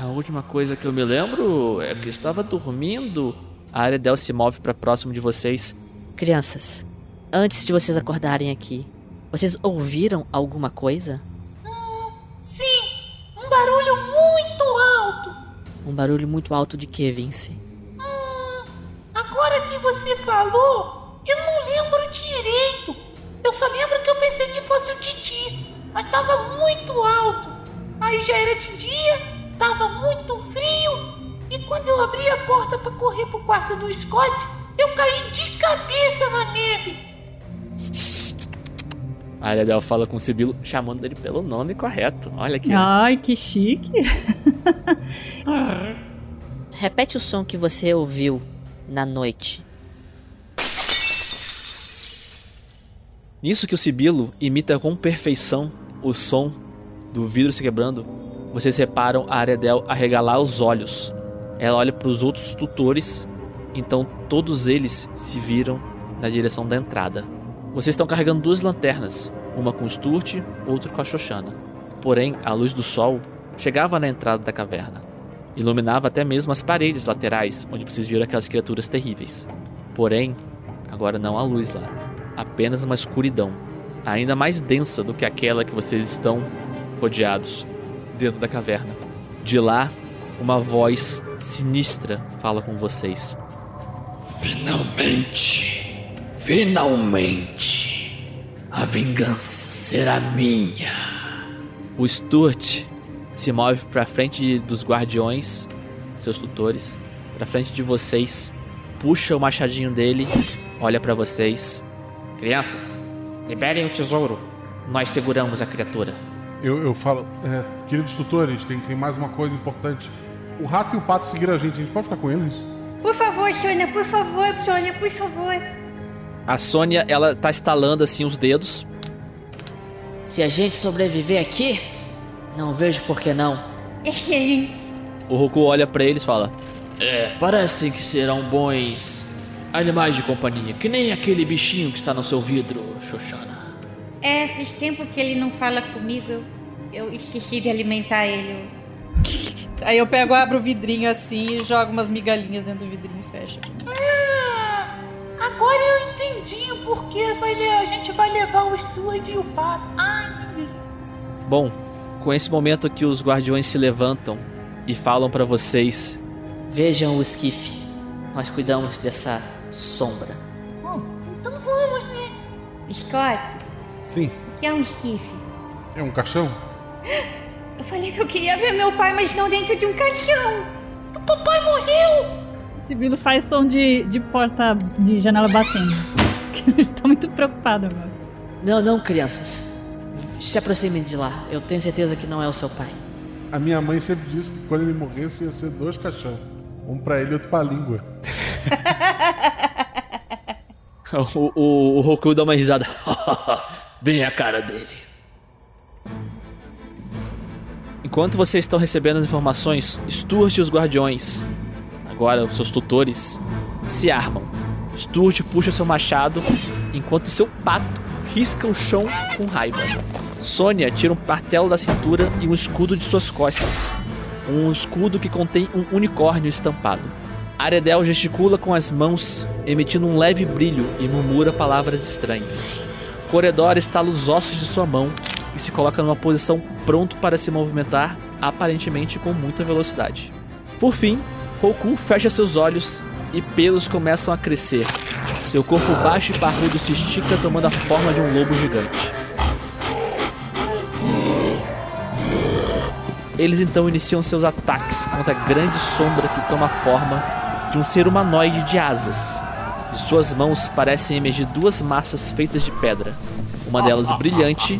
A última coisa que eu me lembro é que eu estava dormindo. A Aredel se move para próximo de vocês. Crianças, antes de vocês acordarem aqui, vocês ouviram alguma coisa? Sim, um barulho muito alto. Um barulho muito alto de que, Vince? Agora que você falou, eu não lembro direito. Eu só lembro que eu pensei que fosse o Titi, mas tava muito alto. Aí já era de dia, tava muito frio, e quando eu abri a porta pra correr pro quarto do Scott, eu caí de cabeça na neve. A Ariadel fala com o Sibilo, chamando ele pelo nome correto. Olha aqui. Ai, que chique. Repete o som que você ouviu na noite. Nisso que o Sibilo imita com perfeição o som do vidro se quebrando, vocês reparam a Ariadel arregalar os olhos. Ela olha para os outros tutores, então todos eles se viram na direção da entrada. Vocês estão carregando duas lanternas, uma com o Sturt, outra com a Xoxana. Porém, a luz do sol chegava na entrada da caverna. Iluminava até mesmo as paredes laterais, onde vocês viram aquelas criaturas terríveis. Porém, agora não há luz lá, apenas uma escuridão, ainda mais densa do que aquela que vocês estão rodeados dentro da caverna. De lá, uma voz sinistra fala com vocês. Finalmente, finalmente, a vingança será minha. O Sturt se move para frente dos guardiões, seus tutores, para frente de vocês, puxa o machadinho dele, olha para vocês. Crianças, liberem o tesouro. Nós seguramos a criatura. Eu, eu falo, é, queridos tutores, tem, tem mais uma coisa importante. O rato e o pato seguiram a gente, a gente pode ficar com eles? Por favor, Sônia, por favor, Sônia, por favor. A Sônia, ela tá estalando assim os dedos. Se a gente sobreviver aqui, não vejo por que não. Excelente. O Roku olha para eles e fala: É, parecem que serão bons animais de companhia, que nem aquele bichinho que está no seu vidro, Xoxana. É, faz tempo que ele não fala comigo. Eu, eu esqueci de alimentar ele. Aí eu pego, abro o vidrinho assim e jogo umas migalhinhas dentro do vidrinho e fecho. Ah, agora eu entendi o porquê vai a gente vai levar o Stuart e o pato. Ai. Bom, com esse momento que os guardiões se levantam e falam para vocês: Vejam o esquife. Nós cuidamos dessa sombra. Bom, então vamos, né? Scott, Sim. o que é um esquife? É um caixão? Eu falei que eu queria ver meu pai, mas não dentro de um caixão. O papai morreu! Sibilo faz som de, de porta de janela batendo. Ele tá muito preocupado agora. Não, não, crianças. Se aproximem de lá. Eu tenho certeza que não é o seu pai. A minha mãe sempre disse que quando ele morresse ia ser dois caixão. Um pra ele e outro pra língua. o, o, o Roku dá uma risada. Bem a cara dele. Enquanto vocês estão recebendo as informações, Sturt e os guardiões, agora os seus tutores, se armam. Sturt puxa seu machado, enquanto seu pato risca o chão com raiva. Sônia tira um martelo da cintura e um escudo de suas costas. Um escudo que contém um unicórnio estampado. Aredel gesticula com as mãos, emitindo um leve brilho e murmura palavras estranhas. Corredor estala os ossos de sua mão e se coloca numa posição pronto para se movimentar, aparentemente com muita velocidade. Por fim, Roku fecha seus olhos e pelos começam a crescer. Seu corpo baixo e parrudo se estica tomando a forma de um lobo gigante. Eles então iniciam seus ataques contra a grande sombra que toma a forma de um ser humanoide de asas. De suas mãos parecem emergir duas massas feitas de pedra, uma delas brilhante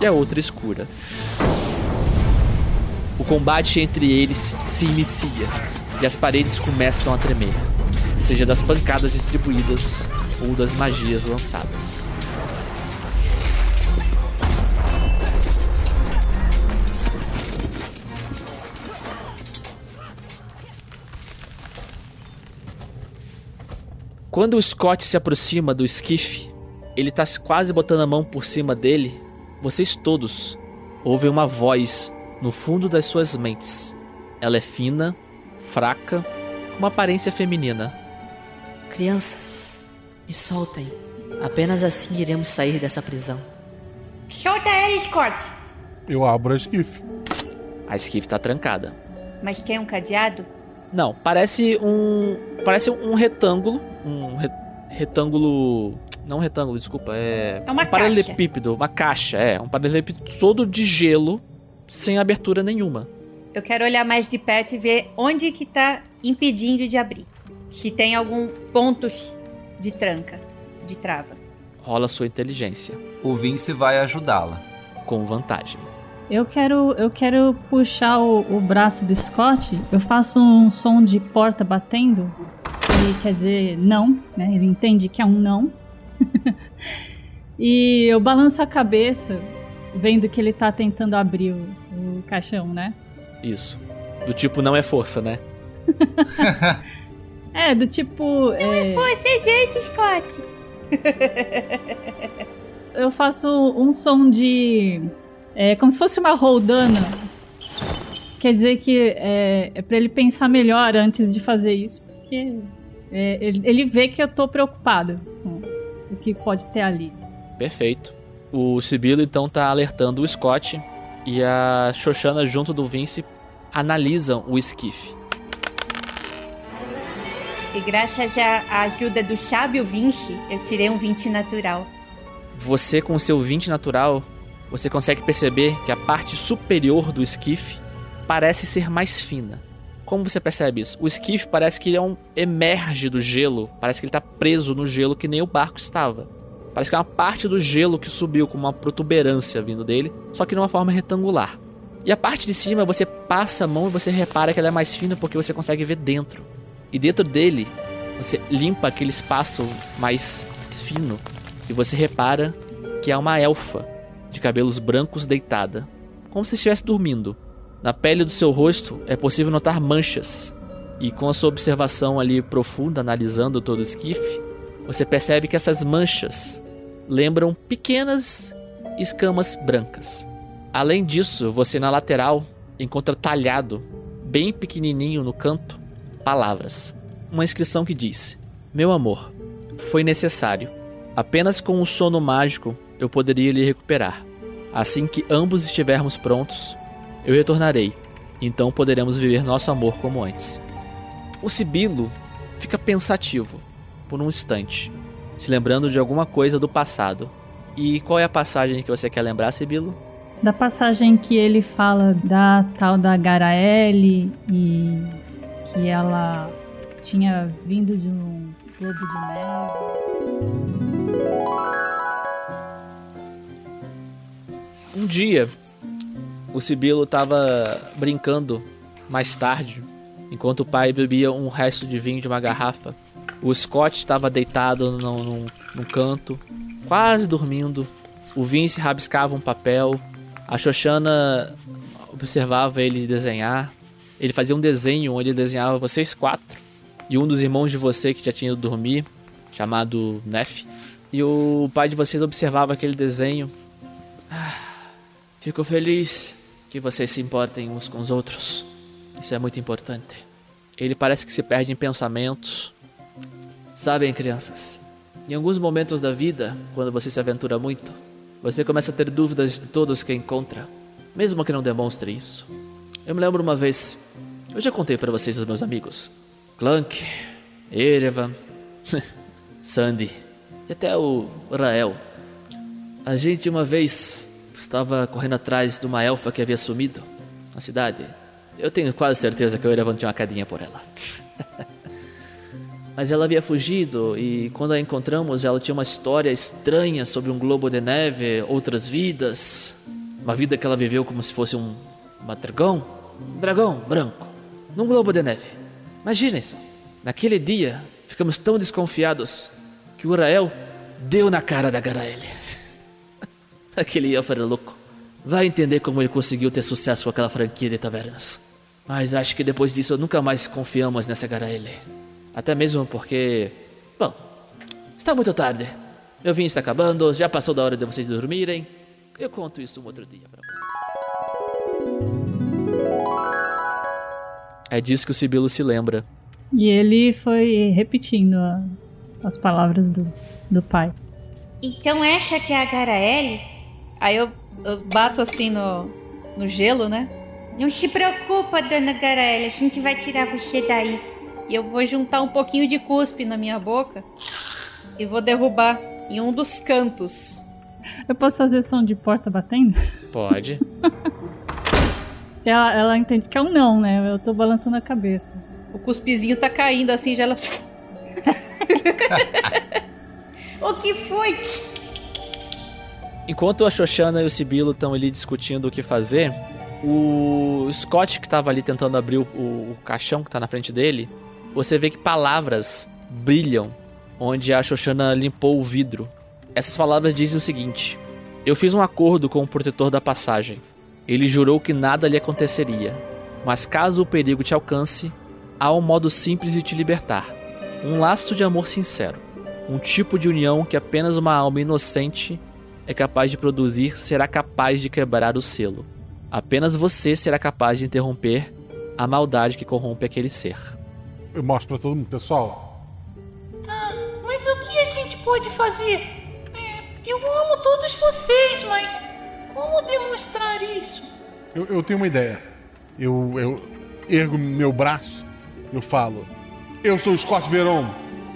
e a outra escura. O combate entre eles se inicia e as paredes começam a tremer, seja das pancadas distribuídas ou das magias lançadas. Quando o Scott se aproxima do esquife, ele tá quase botando a mão por cima dele. Vocês todos ouvem uma voz no fundo das suas mentes. Ela é fina, fraca, com uma aparência feminina. Crianças, me soltem. Apenas assim iremos sair dessa prisão. Solta ela, Scott. Eu abro a esquife. A esquife tá trancada. Mas tem um cadeado? Não, parece um. Parece um retângulo. Um re- retângulo. Não um retângulo, desculpa. É. É uma um paralelepípedo, uma caixa, é. Um paralelepípedo todo de gelo, sem abertura nenhuma. Eu quero olhar mais de perto e ver onde que tá impedindo de abrir. Se tem algum pontos de tranca, de trava. Rola sua inteligência. o Vince vai ajudá-la. Com vantagem. Eu quero, eu quero puxar o, o braço do Scott. Eu faço um som de porta batendo. Que quer dizer não, né? Ele entende que é um não. e eu balanço a cabeça, vendo que ele tá tentando abrir o, o caixão, né? Isso. Do tipo, não é força, né? É, do tipo. é, Foi, sem jeito, Scott. eu faço um som de. É como se fosse uma roldana. Quer dizer que é, é para ele pensar melhor antes de fazer isso, porque é, ele, ele vê que eu tô preocupada com o que pode ter ali. Perfeito. O Sibilo então tá alertando o Scott e a Xoxana junto do Vince analisam o esquife. E graças à ajuda do sábio Vinci, eu tirei um 20 natural. Você com o seu 20 natural, você consegue perceber que a parte superior do esquife parece ser mais fina. Como você percebe isso? O esquife parece que ele é um emerge do gelo, parece que ele está preso no gelo que nem o barco estava. Parece que é uma parte do gelo que subiu com uma protuberância vindo dele, só que de uma forma retangular. E a parte de cima você passa a mão e você repara que ela é mais fina porque você consegue ver dentro. E dentro dele você limpa aquele espaço mais fino e você repara que é uma elfa de cabelos brancos deitada, como se estivesse dormindo. Na pele do seu rosto é possível notar manchas, e com a sua observação ali profunda, analisando todo o esquife, você percebe que essas manchas lembram pequenas escamas brancas. Além disso, você na lateral encontra talhado, bem pequenininho no canto, palavras. Uma inscrição que diz: Meu amor, foi necessário. Apenas com o sono mágico eu poderia lhe recuperar. Assim que ambos estivermos prontos, eu retornarei. Então poderemos viver nosso amor como antes. O Sibilo fica pensativo por um instante, se lembrando de alguma coisa do passado. E qual é a passagem que você quer lembrar, Sibilo? Da passagem que ele fala da tal da Garaele e que ela tinha vindo de um globo de neve. Um dia, o Sibilo estava brincando mais tarde, enquanto o pai bebia um resto de vinho de uma garrafa. O Scott estava deitado num, canto, quase dormindo. O Vince rabiscava um papel. A Xoxana observava ele desenhar. Ele fazia um desenho onde ele desenhava vocês quatro e um dos irmãos de você que já tinha ido dormir, chamado Nef. E o pai de vocês observava aquele desenho. Ah, fico feliz que vocês se importem uns com os outros. Isso é muito importante. Ele parece que se perde em pensamentos. Sabem, crianças, em alguns momentos da vida, quando você se aventura muito, você começa a ter dúvidas de todos que encontra, mesmo que não demonstre isso. Eu me lembro uma vez, eu já contei para vocês os meus amigos, Clank, Erevan, Sandy e até o Rael. A gente uma vez estava correndo atrás de uma elfa que havia sumido na cidade. Eu tenho quase certeza que Erevan tinha uma cadinha por ela. Mas ela havia fugido e quando a encontramos, ela tinha uma história estranha sobre um globo de neve, outras vidas. Uma vida que ela viveu como se fosse um, uma dragão. Um dragão branco. Num globo de neve. Imaginem só. Naquele dia, ficamos tão desconfiados que o Urael deu na cara da Garaele. Aquele elfo era louco. Vai entender como ele conseguiu ter sucesso com aquela franquia de tavernas. Mas acho que depois disso nunca mais confiamos nessa Garaele. Até mesmo porque. Bom, está muito tarde. Meu vinho está acabando, já passou da hora de vocês dormirem. Eu conto isso um outro dia para vocês. É disso que o Sibilo se lembra. E ele foi repetindo a- as palavras do, do pai. Então essa que é a Garaele? Aí eu, eu bato assim no, no gelo, né? Não se preocupa, dona Garaele, a gente vai tirar você daí. E eu vou juntar um pouquinho de cuspe na minha boca e vou derrubar em um dos cantos. Eu posso fazer som de porta batendo? Pode. Ela, ela entende que é um não, né? Eu tô balançando a cabeça. O cuspezinho tá caindo assim, já ela. O que foi? Enquanto a Xoxana e o Sibilo estão ali discutindo o que fazer, o Scott que tava ali tentando abrir o, o- caixão que tá na frente dele, você vê que palavras brilham onde a Xoxana limpou o vidro. Essas palavras dizem o seguinte: Eu fiz um acordo com o protetor da passagem. Ele jurou que nada lhe aconteceria. Mas caso o perigo te alcance, há um modo simples de te libertar. Um laço de amor sincero. Um tipo de união que apenas uma alma inocente é capaz de produzir será capaz de quebrar o selo. Apenas você será capaz de interromper a maldade que corrompe aquele ser. Eu mostro pra todo mundo, pessoal. Tá, mas o que a gente pode fazer? É, eu amo todos vocês, mas como demonstrar isso? Eu, eu tenho uma ideia. Eu, eu ergo meu braço, eu falo: Eu sou o Scott Veron.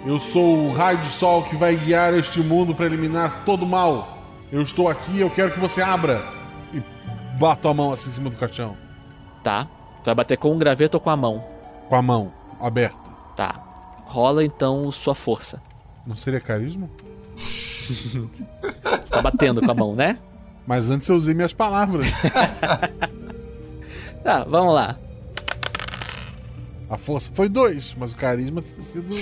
Eu sou o raio de sol que vai guiar este mundo para eliminar todo o mal. Eu estou aqui, eu quero que você abra. E bato a mão assim em cima do caixão. Tá? Tu vai bater com um graveto ou com a mão? Com a mão aberta. Tá. Rola então sua força. Não seria carisma? Você tá batendo com a mão, né? Mas antes eu usei minhas palavras. Tá, vamos lá. A força foi dois, mas o carisma tem sido.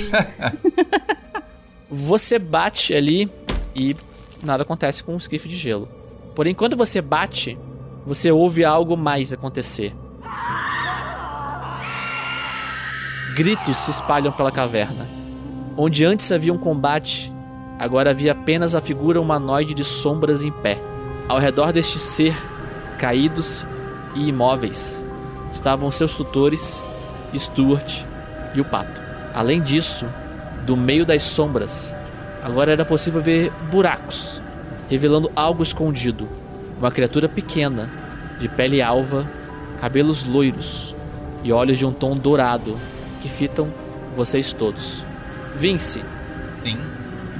Você bate ali e nada acontece com o esquife de gelo. Porém, quando você bate, você ouve algo mais acontecer. Gritos se espalham pela caverna. Onde antes havia um combate, agora havia apenas a figura humanoide de sombras em pé. Ao redor deste ser, caídos e imóveis, estavam seus tutores, Stuart e o pato. Além disso, do meio das sombras, agora era possível ver buracos, revelando algo escondido. Uma criatura pequena, de pele alva, cabelos loiros e olhos de um tom dourado que fitam vocês todos. Vince. Sim.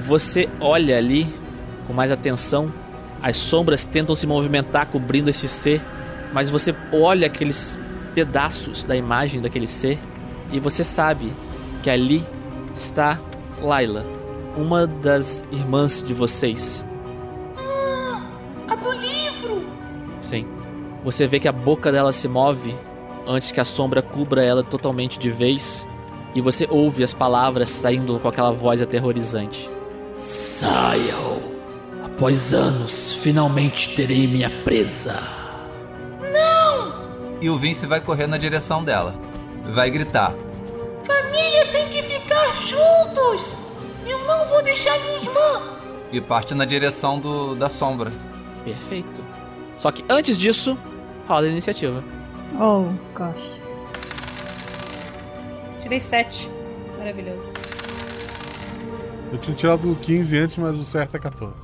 Você olha ali com mais atenção. As sombras tentam se movimentar cobrindo esse ser, mas você olha aqueles pedaços da imagem daquele ser e você sabe que ali está Laila, uma das irmãs de vocês. A do livro! Sim. Você vê que a boca dela se move antes que a sombra cubra ela totalmente de vez, e você ouve as palavras saindo com aquela voz aterrorizante. Saiam! Após anos, finalmente terei minha presa. Não! E o Vince vai correr na direção dela. Vai gritar. Família tem que ficar juntos! Eu não vou deixar minha irmã! E parte na direção do, da sombra. Perfeito. Só que antes disso, rola a iniciativa. Oh, gosh. Tirei 7. Maravilhoso. Eu tinha tirado 15 antes, mas o certo é 14.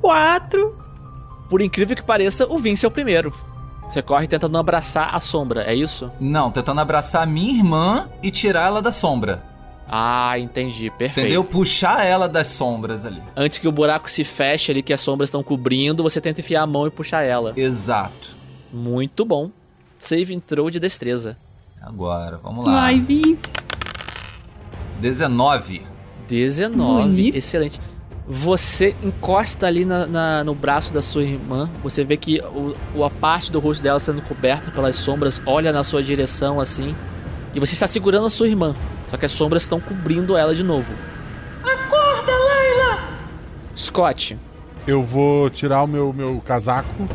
4. Por incrível que pareça, o Vince é o primeiro. Você corre tentando abraçar a sombra, é isso? Não, tentando abraçar a minha irmã e tirar ela da sombra. Ah, entendi. Perfeito. Entendeu? Puxar ela das sombras ali. Antes que o buraco se feche ali, que as sombras estão cobrindo, você tenta enfiar a mão e puxar ela. Exato. Muito bom. Save entrou de destreza. Agora, vamos lá. Vai, Vince. 19. 19. Bonito. Excelente. Você encosta ali na, na- no braço da sua irmã. Você vê que o, o- a parte do rosto dela sendo coberta pelas sombras olha na sua direção assim. E você está segurando a sua irmã. Só que as sombras estão cobrindo ela de novo. Acorda, Laila! Scott, Eu vou tirar o meu, meu casaco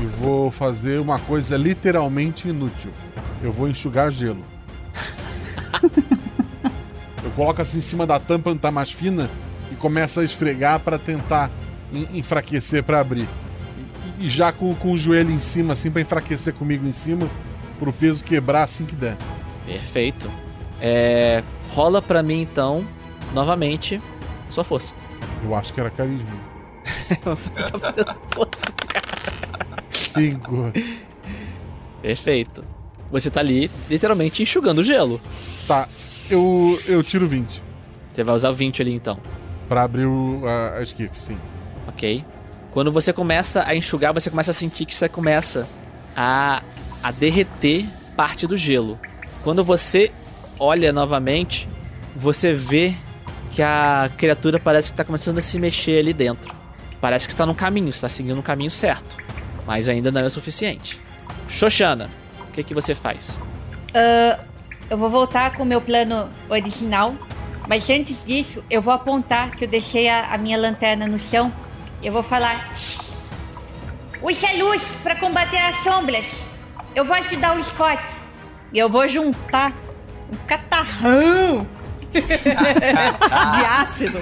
e vou fazer uma coisa literalmente inútil. Eu vou enxugar gelo. eu coloco assim em cima da tampa onde tá mais fina e começo a esfregar para tentar en- enfraquecer para abrir. E, e já com, com o joelho em cima, assim, para enfraquecer comigo em cima, pro peso quebrar assim que der. perfeito. É, rola pra mim então, novamente, sua força. Eu acho que era carisma. Você tá fazendo força. Cinco. Perfeito. Você tá ali, literalmente, enxugando o gelo. Tá, eu, eu tiro 20 Você vai usar o 20 ali então. para abrir o, a, a esquife, sim. Ok? Quando você começa a enxugar, você começa a sentir que você começa a, a derreter parte do gelo. Quando você olha novamente, você vê que a criatura parece que tá começando a se mexer ali dentro. Parece que está no caminho, está seguindo o caminho certo. Mas ainda não é o suficiente. Xoxana, o que, que você faz? Ah, eu vou voltar com o meu plano original. Mas antes disso, eu vou apontar que eu deixei a, a minha lanterna no chão. Eu vou falar: "Shh! Use a luz para combater as sombras. Eu vou ajudar o Scott. E eu vou juntar um catarrão de ácido.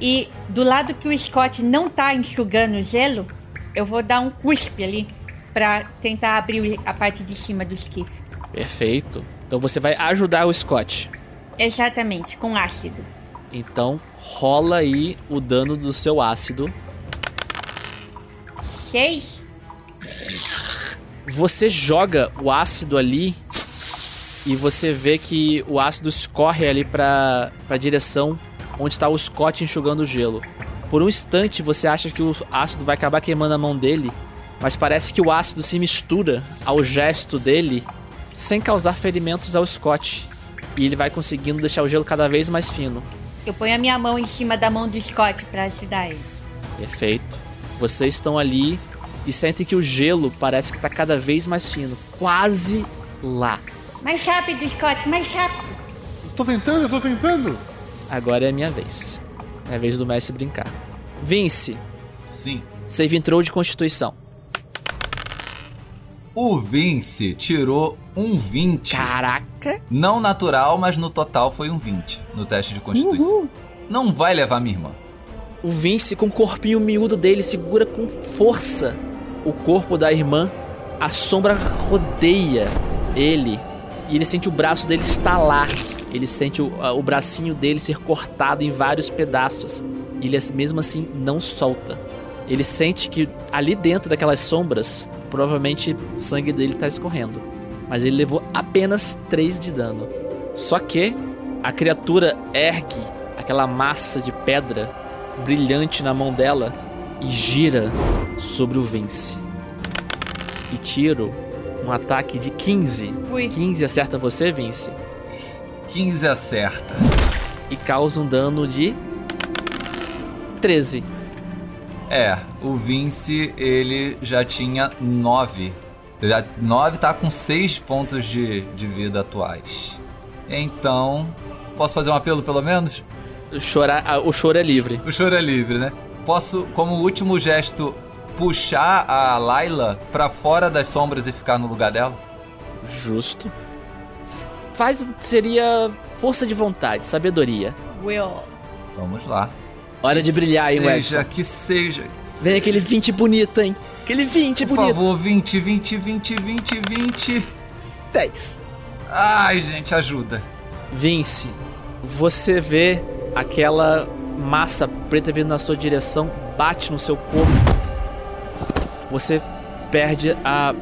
E do lado que o Scott não tá enxugando o gelo, eu vou dar um cuspe ali pra tentar abrir a parte de cima do esquife. Perfeito. Então você vai ajudar o Scott. Exatamente, com ácido. Então rola aí o dano do seu ácido. Seis? Você joga o ácido ali e você vê que o ácido escorre ali pra, pra direção onde está o Scott enxugando o gelo. Por um instante você acha que o ácido vai acabar queimando a mão dele, mas parece que o ácido se mistura ao gesto dele sem causar ferimentos ao Scott. E ele vai conseguindo deixar o gelo cada vez mais fino. Eu ponho a minha mão em cima da mão do Scott pra ajudar ele. Perfeito. Vocês estão ali e sentem que o gelo parece que tá cada vez mais fino, quase lá. Mais rápido, Scott, mais rápido. Tô tentando, eu tô tentando. Agora é a minha vez. É a vez do Messi brincar. Vince, Sim. save entrou de constituição. O Vince tirou um 20. Caraca! Não natural, mas no total foi um 20 no teste de constituição. Não vai levar minha irmã. O Vince, com o corpinho miúdo dele, segura com força o corpo da irmã. A sombra rodeia ele. E ele sente o braço dele estalar. Ele sente o, o bracinho dele ser cortado em vários pedaços. E ele, mesmo assim, não solta. Ele sente que ali dentro daquelas sombras, provavelmente o sangue dele tá escorrendo. Mas ele levou apenas 3 de dano. Só que a criatura ergue aquela massa de pedra brilhante na mão dela e gira sobre o Vince. E tiro um ataque de 15. Ui. 15 acerta você, Vince. 15 acerta. E causa um dano de 13. É, o Vince, ele já tinha 9. Já, 9 tá com 6 pontos de, de vida atuais. Então, posso fazer um apelo pelo menos? Chorar, ah, o choro é livre. O choro é livre, né? Posso, como último gesto, puxar a Layla pra fora das sombras e ficar no lugar dela? Justo. Faz seria força de vontade, sabedoria. Will. Vamos lá. Hora de brilhar, hein, Seja, Webson? que seja. Vem aquele 20 bonito, hein? Aquele 20 Por bonito. favor, 20, 20, 20, 20, 20. 10. Ai, gente, ajuda. Vince, você vê aquela massa preta vindo na sua direção, bate no seu corpo. Você perde a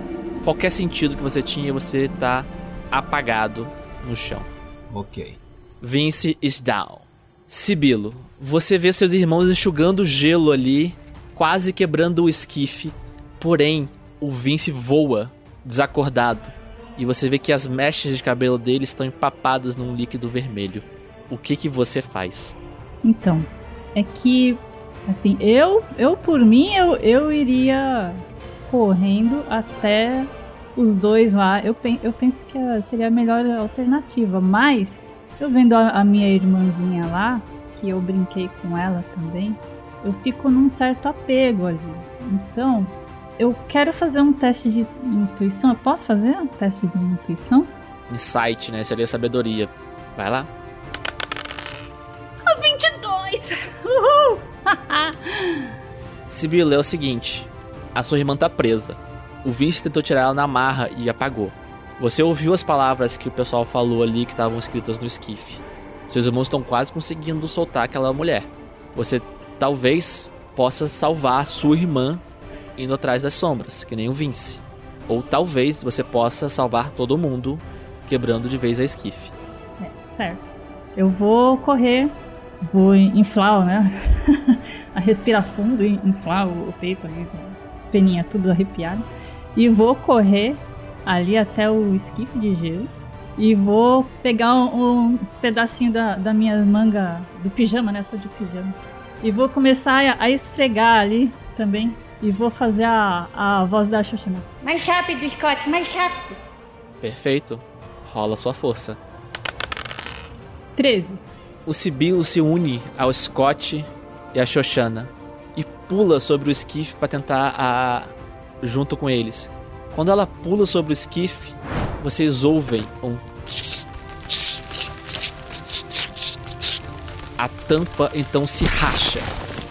qualquer sentido que você tinha, você tá apagado no chão. Ok. Vince is down. Sibilo, você vê seus irmãos enxugando gelo ali, quase quebrando o esquife. Porém, o Vince voa, desacordado. E você vê que as mechas de cabelo dele estão empapadas num líquido vermelho. O que que você faz? Então, é que, assim, eu, eu por mim, eu, eu iria correndo até os dois lá. Eu, pen- eu penso que a- seria a melhor alternativa, mas eu vendo a, a minha irmãzinha lá, que eu brinquei com ela também, eu fico num certo apego ali. Então, eu quero fazer um teste de intuição. Eu posso fazer um teste de intuição? Insight, né? Seria sabedoria. Vai lá. A 22! Uhul! Sibilo, é o seguinte: a sua irmã tá presa. O Vince tentou tirar ela na marra e apagou. Você ouviu as palavras que o pessoal falou ali que estavam escritas no esquife. Seus irmãos estão quase conseguindo soltar aquela mulher. Você talvez possa salvar sua irmã indo atrás das sombras, que nem o Vince. Ou talvez você possa salvar todo mundo quebrando de vez a esquife. É, certo. Eu vou correr, vou inflar, né? a respirar fundo e inflar o, peito ali, com as peninhas tudo arrepiado. E vou correr ali até o esquife de gelo. E vou pegar um, um pedacinho da, da minha manga do pijama, né? Eu tô de pijama. E vou começar a, a esfregar ali também. E vou fazer a, a voz da Xoxana. Mais rápido, Scott, mais rápido. Perfeito. Rola sua força. 13. O Sibilo se une ao Scott e a Xoxana e pula sobre o esquife para tentar a junto com eles. Quando ela pula sobre o esquife, vocês ouvem um a tampa então se racha.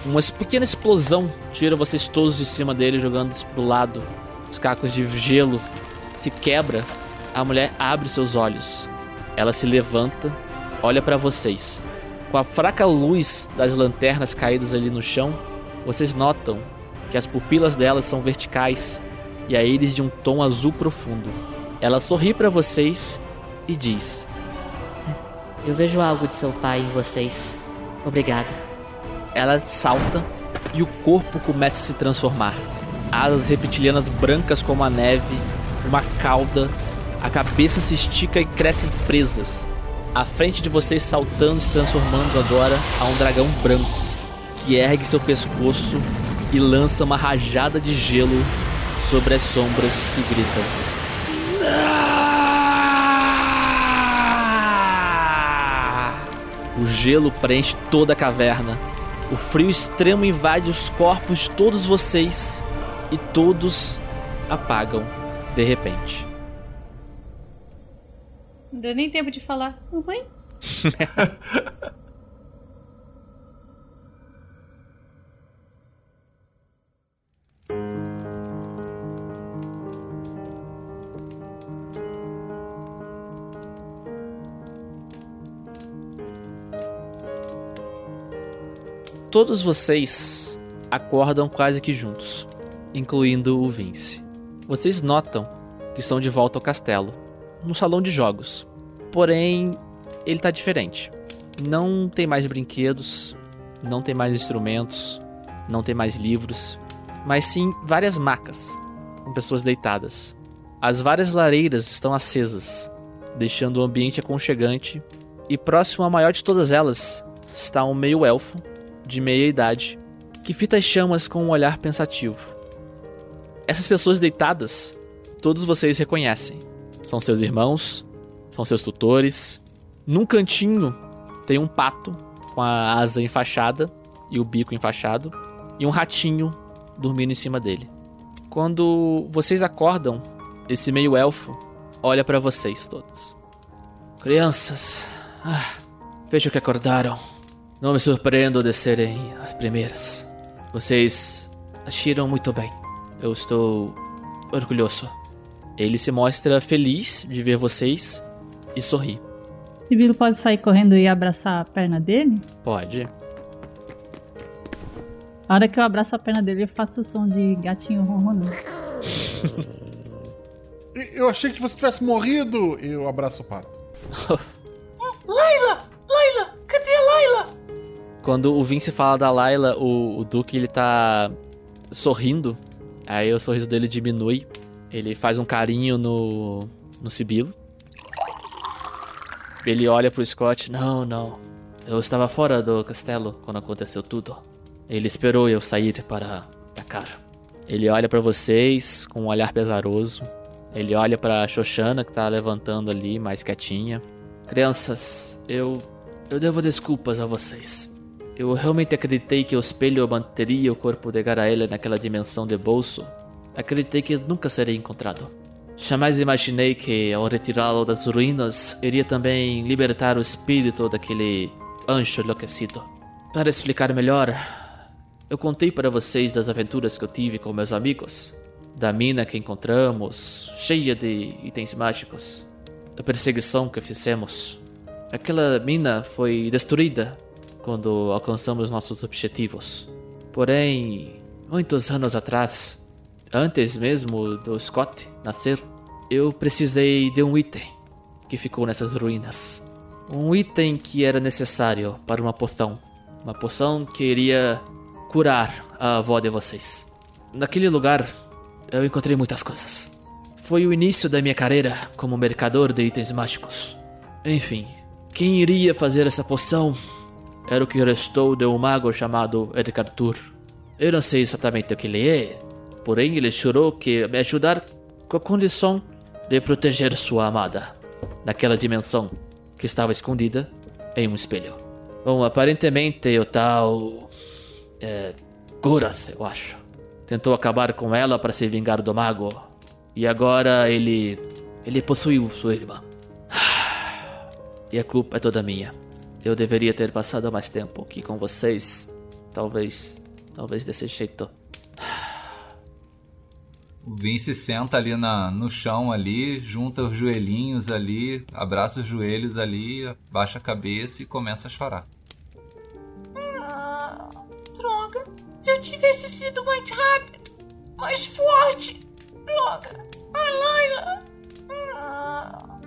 Uma pequena explosão tira vocês todos de cima dele, jogando-os pro lado. Os cacos de gelo se quebra. A mulher abre seus olhos. Ela se levanta, olha para vocês. Com a fraca luz das lanternas caídas ali no chão, vocês notam que as pupilas dela são verticais e a íris de um tom azul profundo. Ela sorri para vocês e diz: Eu vejo algo de seu pai em vocês. Obrigada. Ela salta e o corpo começa a se transformar. Asas reptilianas brancas como a neve, uma cauda, a cabeça se estica e crescem presas. À frente de vocês, saltando se transformando agora, há um dragão branco que ergue seu pescoço e lança uma rajada de gelo sobre as sombras que gritam. O gelo preenche toda a caverna. O frio extremo invade os corpos de todos vocês e todos apagam de repente. Não deu nem tempo de falar. Oi? Todos vocês acordam quase que juntos, incluindo o Vince. Vocês notam que estão de volta ao castelo, no salão de jogos. Porém, ele tá diferente. Não tem mais brinquedos, não tem mais instrumentos, não tem mais livros, mas sim várias macas com pessoas deitadas. As várias lareiras estão acesas, deixando o ambiente aconchegante, e próximo à maior de todas elas está um meio-elfo de meia idade que fita as chamas com um olhar pensativo. Essas pessoas deitadas, todos vocês reconhecem. São seus irmãos, são seus tutores. Num cantinho tem um pato com a asa enfaixada e o bico enfaixado, e um ratinho dormindo em cima dele. Quando vocês acordam, esse meio-elfo olha para vocês todos. Crianças, ah, vejo que acordaram. Não me surpreendo de serem as primeiras. Vocês agiram muito bem. Eu estou orgulhoso. Ele se mostra feliz de ver vocês e sorri. Sibilo pode sair correndo e abraçar a perna dele? Pode. A hora que eu abraço a perna dele, eu faço o som de gatinho ronronando. Eu achei que você tivesse morrido. Eu abraço o pato. Laila! Laila! Cadê a Laila? Quando o Vince fala da Layla, o, o Duke ele tá sorrindo. Aí o sorriso dele diminui. Ele faz um carinho no, no Sibilo. Ele olha pro Scott. Não, não. Eu estava fora do castelo quando aconteceu tudo. Ele esperou eu sair para atacar. Ele olha para vocês com um olhar pesaroso. Ele olha para Xoxana que tá levantando ali, mais quietinha. Crianças, eu eu devo desculpas a vocês. Eu realmente acreditei que o espelho manteria o corpo de Garaela naquela dimensão de bolso. Acreditei que nunca seria encontrado. Jamais imaginei que, ao retirá-lo das ruínas, iria também libertar o espírito daquele anjo enlouquecido. Para explicar melhor, eu contei para vocês das aventuras que eu tive com meus amigos, da mina que encontramos, cheia de itens mágicos, da perseguição que fizemos. Aquela mina foi destruída quando alcançamos nossos objetivos. Porém, muitos anos atrás, antes mesmo do Scott nascer, eu precisei de um item que ficou nessas ruínas. Um item que era necessário para uma poção. Uma poção que iria curar a avó de vocês. Naquele lugar, eu encontrei muitas coisas. Foi o início da minha carreira como mercador de itens mágicos. Enfim, quem iria fazer essa poção era o que restou de um mago chamado Edgartur. Eu não sei exatamente o que ele é, porém ele jurou que me ajudar com a condição de proteger sua amada naquela dimensão que estava escondida em um espelho. Bom, aparentemente o tal. É. Guras, eu acho. Tentou acabar com ela para se vingar do mago. E agora ele. Ele possuiu sua irmã. E a culpa é toda minha. Eu deveria ter passado mais tempo aqui com vocês. Talvez. Talvez desse jeito. O Vince senta ali na, no chão ali, junta os joelhinhos ali, abraça os joelhos ali, baixa a cabeça e começa a chorar. Ah, droga. Se eu tivesse sido mais rápido, mais forte. Droga. A Laila. Ah.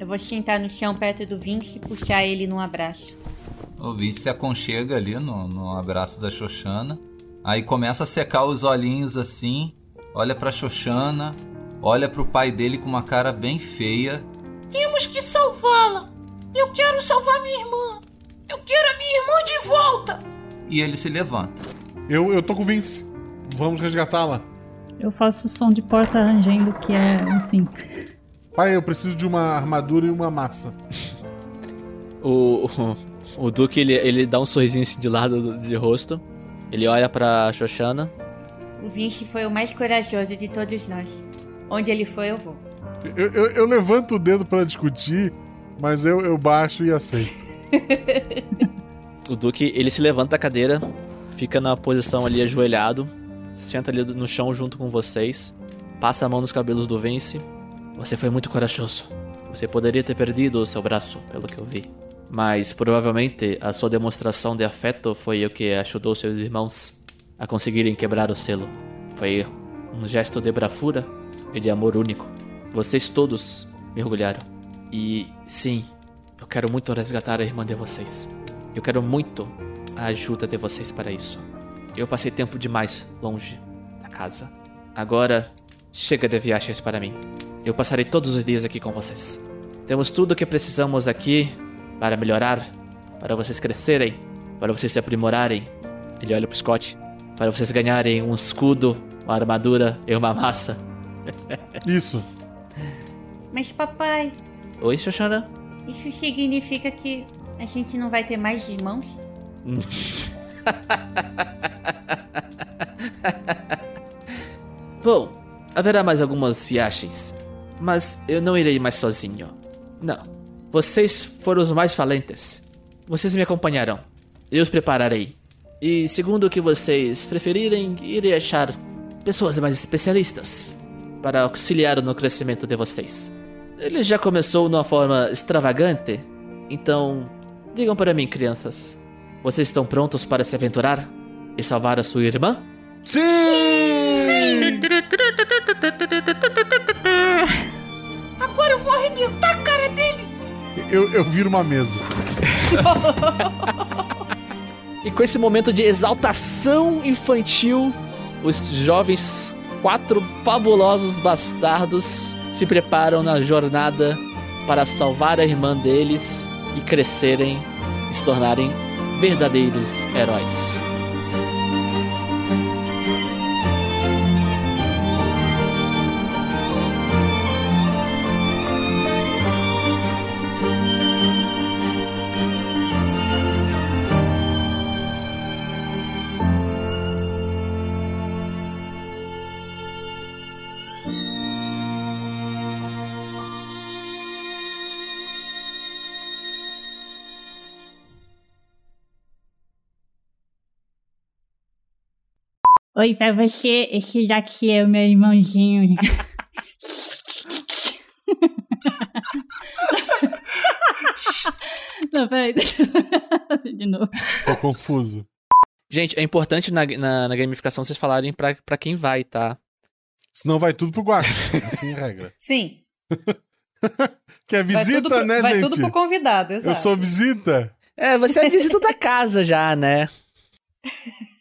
Eu vou sentar no chão perto do Vince e puxar ele num abraço. O Vince se aconchega ali no, no abraço da Xoxana. Aí começa a secar os olhinhos assim, olha pra Xoxana, olha pro pai dele com uma cara bem feia. Temos que salvá-la. Eu quero salvar minha irmã. Eu quero a minha irmã de volta. E ele se levanta. Eu, eu tô com o Vince. Vamos resgatá-la. Eu faço som de porta rangendo, que é assim. Pai, eu preciso de uma armadura e uma massa. O, o, o Duque, ele, ele dá um sorrisinho assim de lado do- de rosto. Ele olha pra Xoxana. O Vince foi o mais corajoso de todos nós. Onde ele foi, eu vou. Eu, eu, eu levanto o dedo pra discutir, mas eu, eu baixo e aceito. O Duque, ele se levanta da cadeira, fica na posição ali ajoelhado, senta ali no chão junto com vocês, passa a mão nos cabelos do Vince. Você foi muito corajoso. Você poderia ter perdido o seu braço, pelo que eu vi. Mas provavelmente a sua demonstração de afeto foi o que ajudou seus irmãos a conseguirem quebrar o selo. Foi um gesto de bravura e de amor único. Vocês todos mergulharam. E sim, eu quero muito resgatar a irmã de vocês. Eu quero muito a ajuda de vocês para isso. Eu passei tempo demais longe da casa. Agora, chega de viagens para mim. Eu passarei todos os dias aqui com vocês. Temos tudo o que precisamos aqui para melhorar, para vocês crescerem, para vocês se aprimorarem. Ele olha pro Scott. Para vocês ganharem um escudo, uma armadura e uma massa. Isso. Mas, papai, Oi, Xoxana? isso significa que a gente não vai ter mais irmãos? Bom, haverá mais algumas viagens, mas eu não irei mais sozinho. Não. Vocês foram os mais valentes. Vocês me acompanharão. Eu os prepararei. E segundo o que vocês preferirem, irei achar pessoas mais especialistas para auxiliar no crescimento de vocês. Ele já começou de uma forma extravagante, então digam para mim, crianças, vocês estão prontos para se aventurar e salvar a sua irmã? Sim! Agora eu vou arrebentar a cara dele. Eu, eu viro uma mesa. E com esse momento de exaltação infantil, os jovens quatro fabulosos bastardos se preparam na jornada para salvar a irmã deles e crescerem e se tornarem verdadeiros heróis. Oi, pra você, esse daqui é o meu irmãozinho. Não, peraí, deixa eu... De novo. Tô confuso. Gente, é importante na, na, na gamificação vocês falarem pra, pra quem vai, tá? Senão vai tudo pro guacho. Assim é regra. Sim. Que é Vai visita, pro- né, vai gente? tudo pro convidado, exato. Eu sou visita. É, você é visita da casa já, né?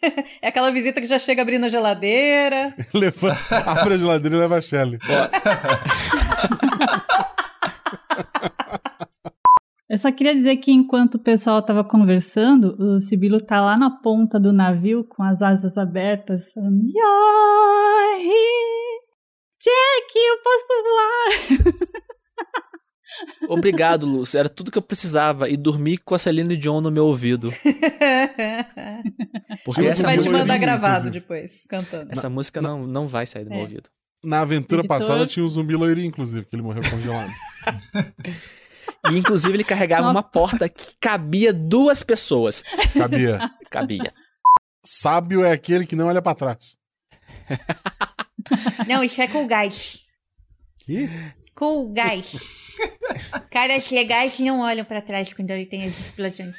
É aquela visita que já chega abrindo a geladeira. Leva, abre a geladeira e leva a Shelly. Eu só queria dizer que enquanto o pessoal tava conversando, o Sibilo tá lá na ponta do navio com as asas abertas, falando: You're here, Jack, eu posso voar! Obrigado, Lúcio. Era tudo que eu precisava. E dormir com a Celine Dion no meu ouvido. Porque Você essa vai te mandar gravado inclusive. depois, cantando. essa música não, não vai sair do meu É. ouvido. Na aventura Editor. passada tinha um zumbi loirinho, inclusive, que ele morreu congelado. E inclusive ele carregava uma porta que cabia duas pessoas. Cabia. Cabia. Sábio é aquele que não olha pra trás. Não, isso é cool guys. Que? Cool guys. Caras legais não olham pra trás quando ele tem as explosões.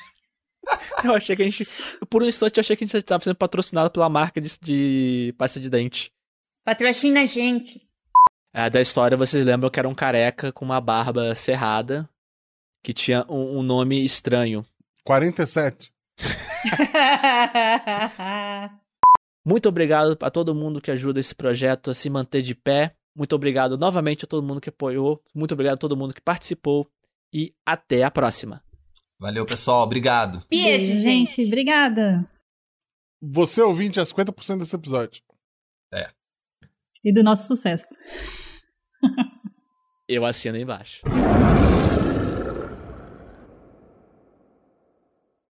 Eu achei que a gente. Por um instante eu achei que a gente estava sendo patrocinado pela marca de, de pasta de dente. Patrocina a gente. É, da história vocês lembram que era um careca com uma barba cerrada que tinha um, um nome estranho. 47. Muito obrigado a todo mundo que ajuda esse projeto a se manter de pé. Muito obrigado novamente a todo mundo que apoiou. Muito obrigado a todo mundo que participou. E até a próxima. Valeu, pessoal. Obrigado. Beijo, gente. Obrigada. Você ouvinte é 50% desse episódio. E do nosso sucesso. Eu assino aí embaixo.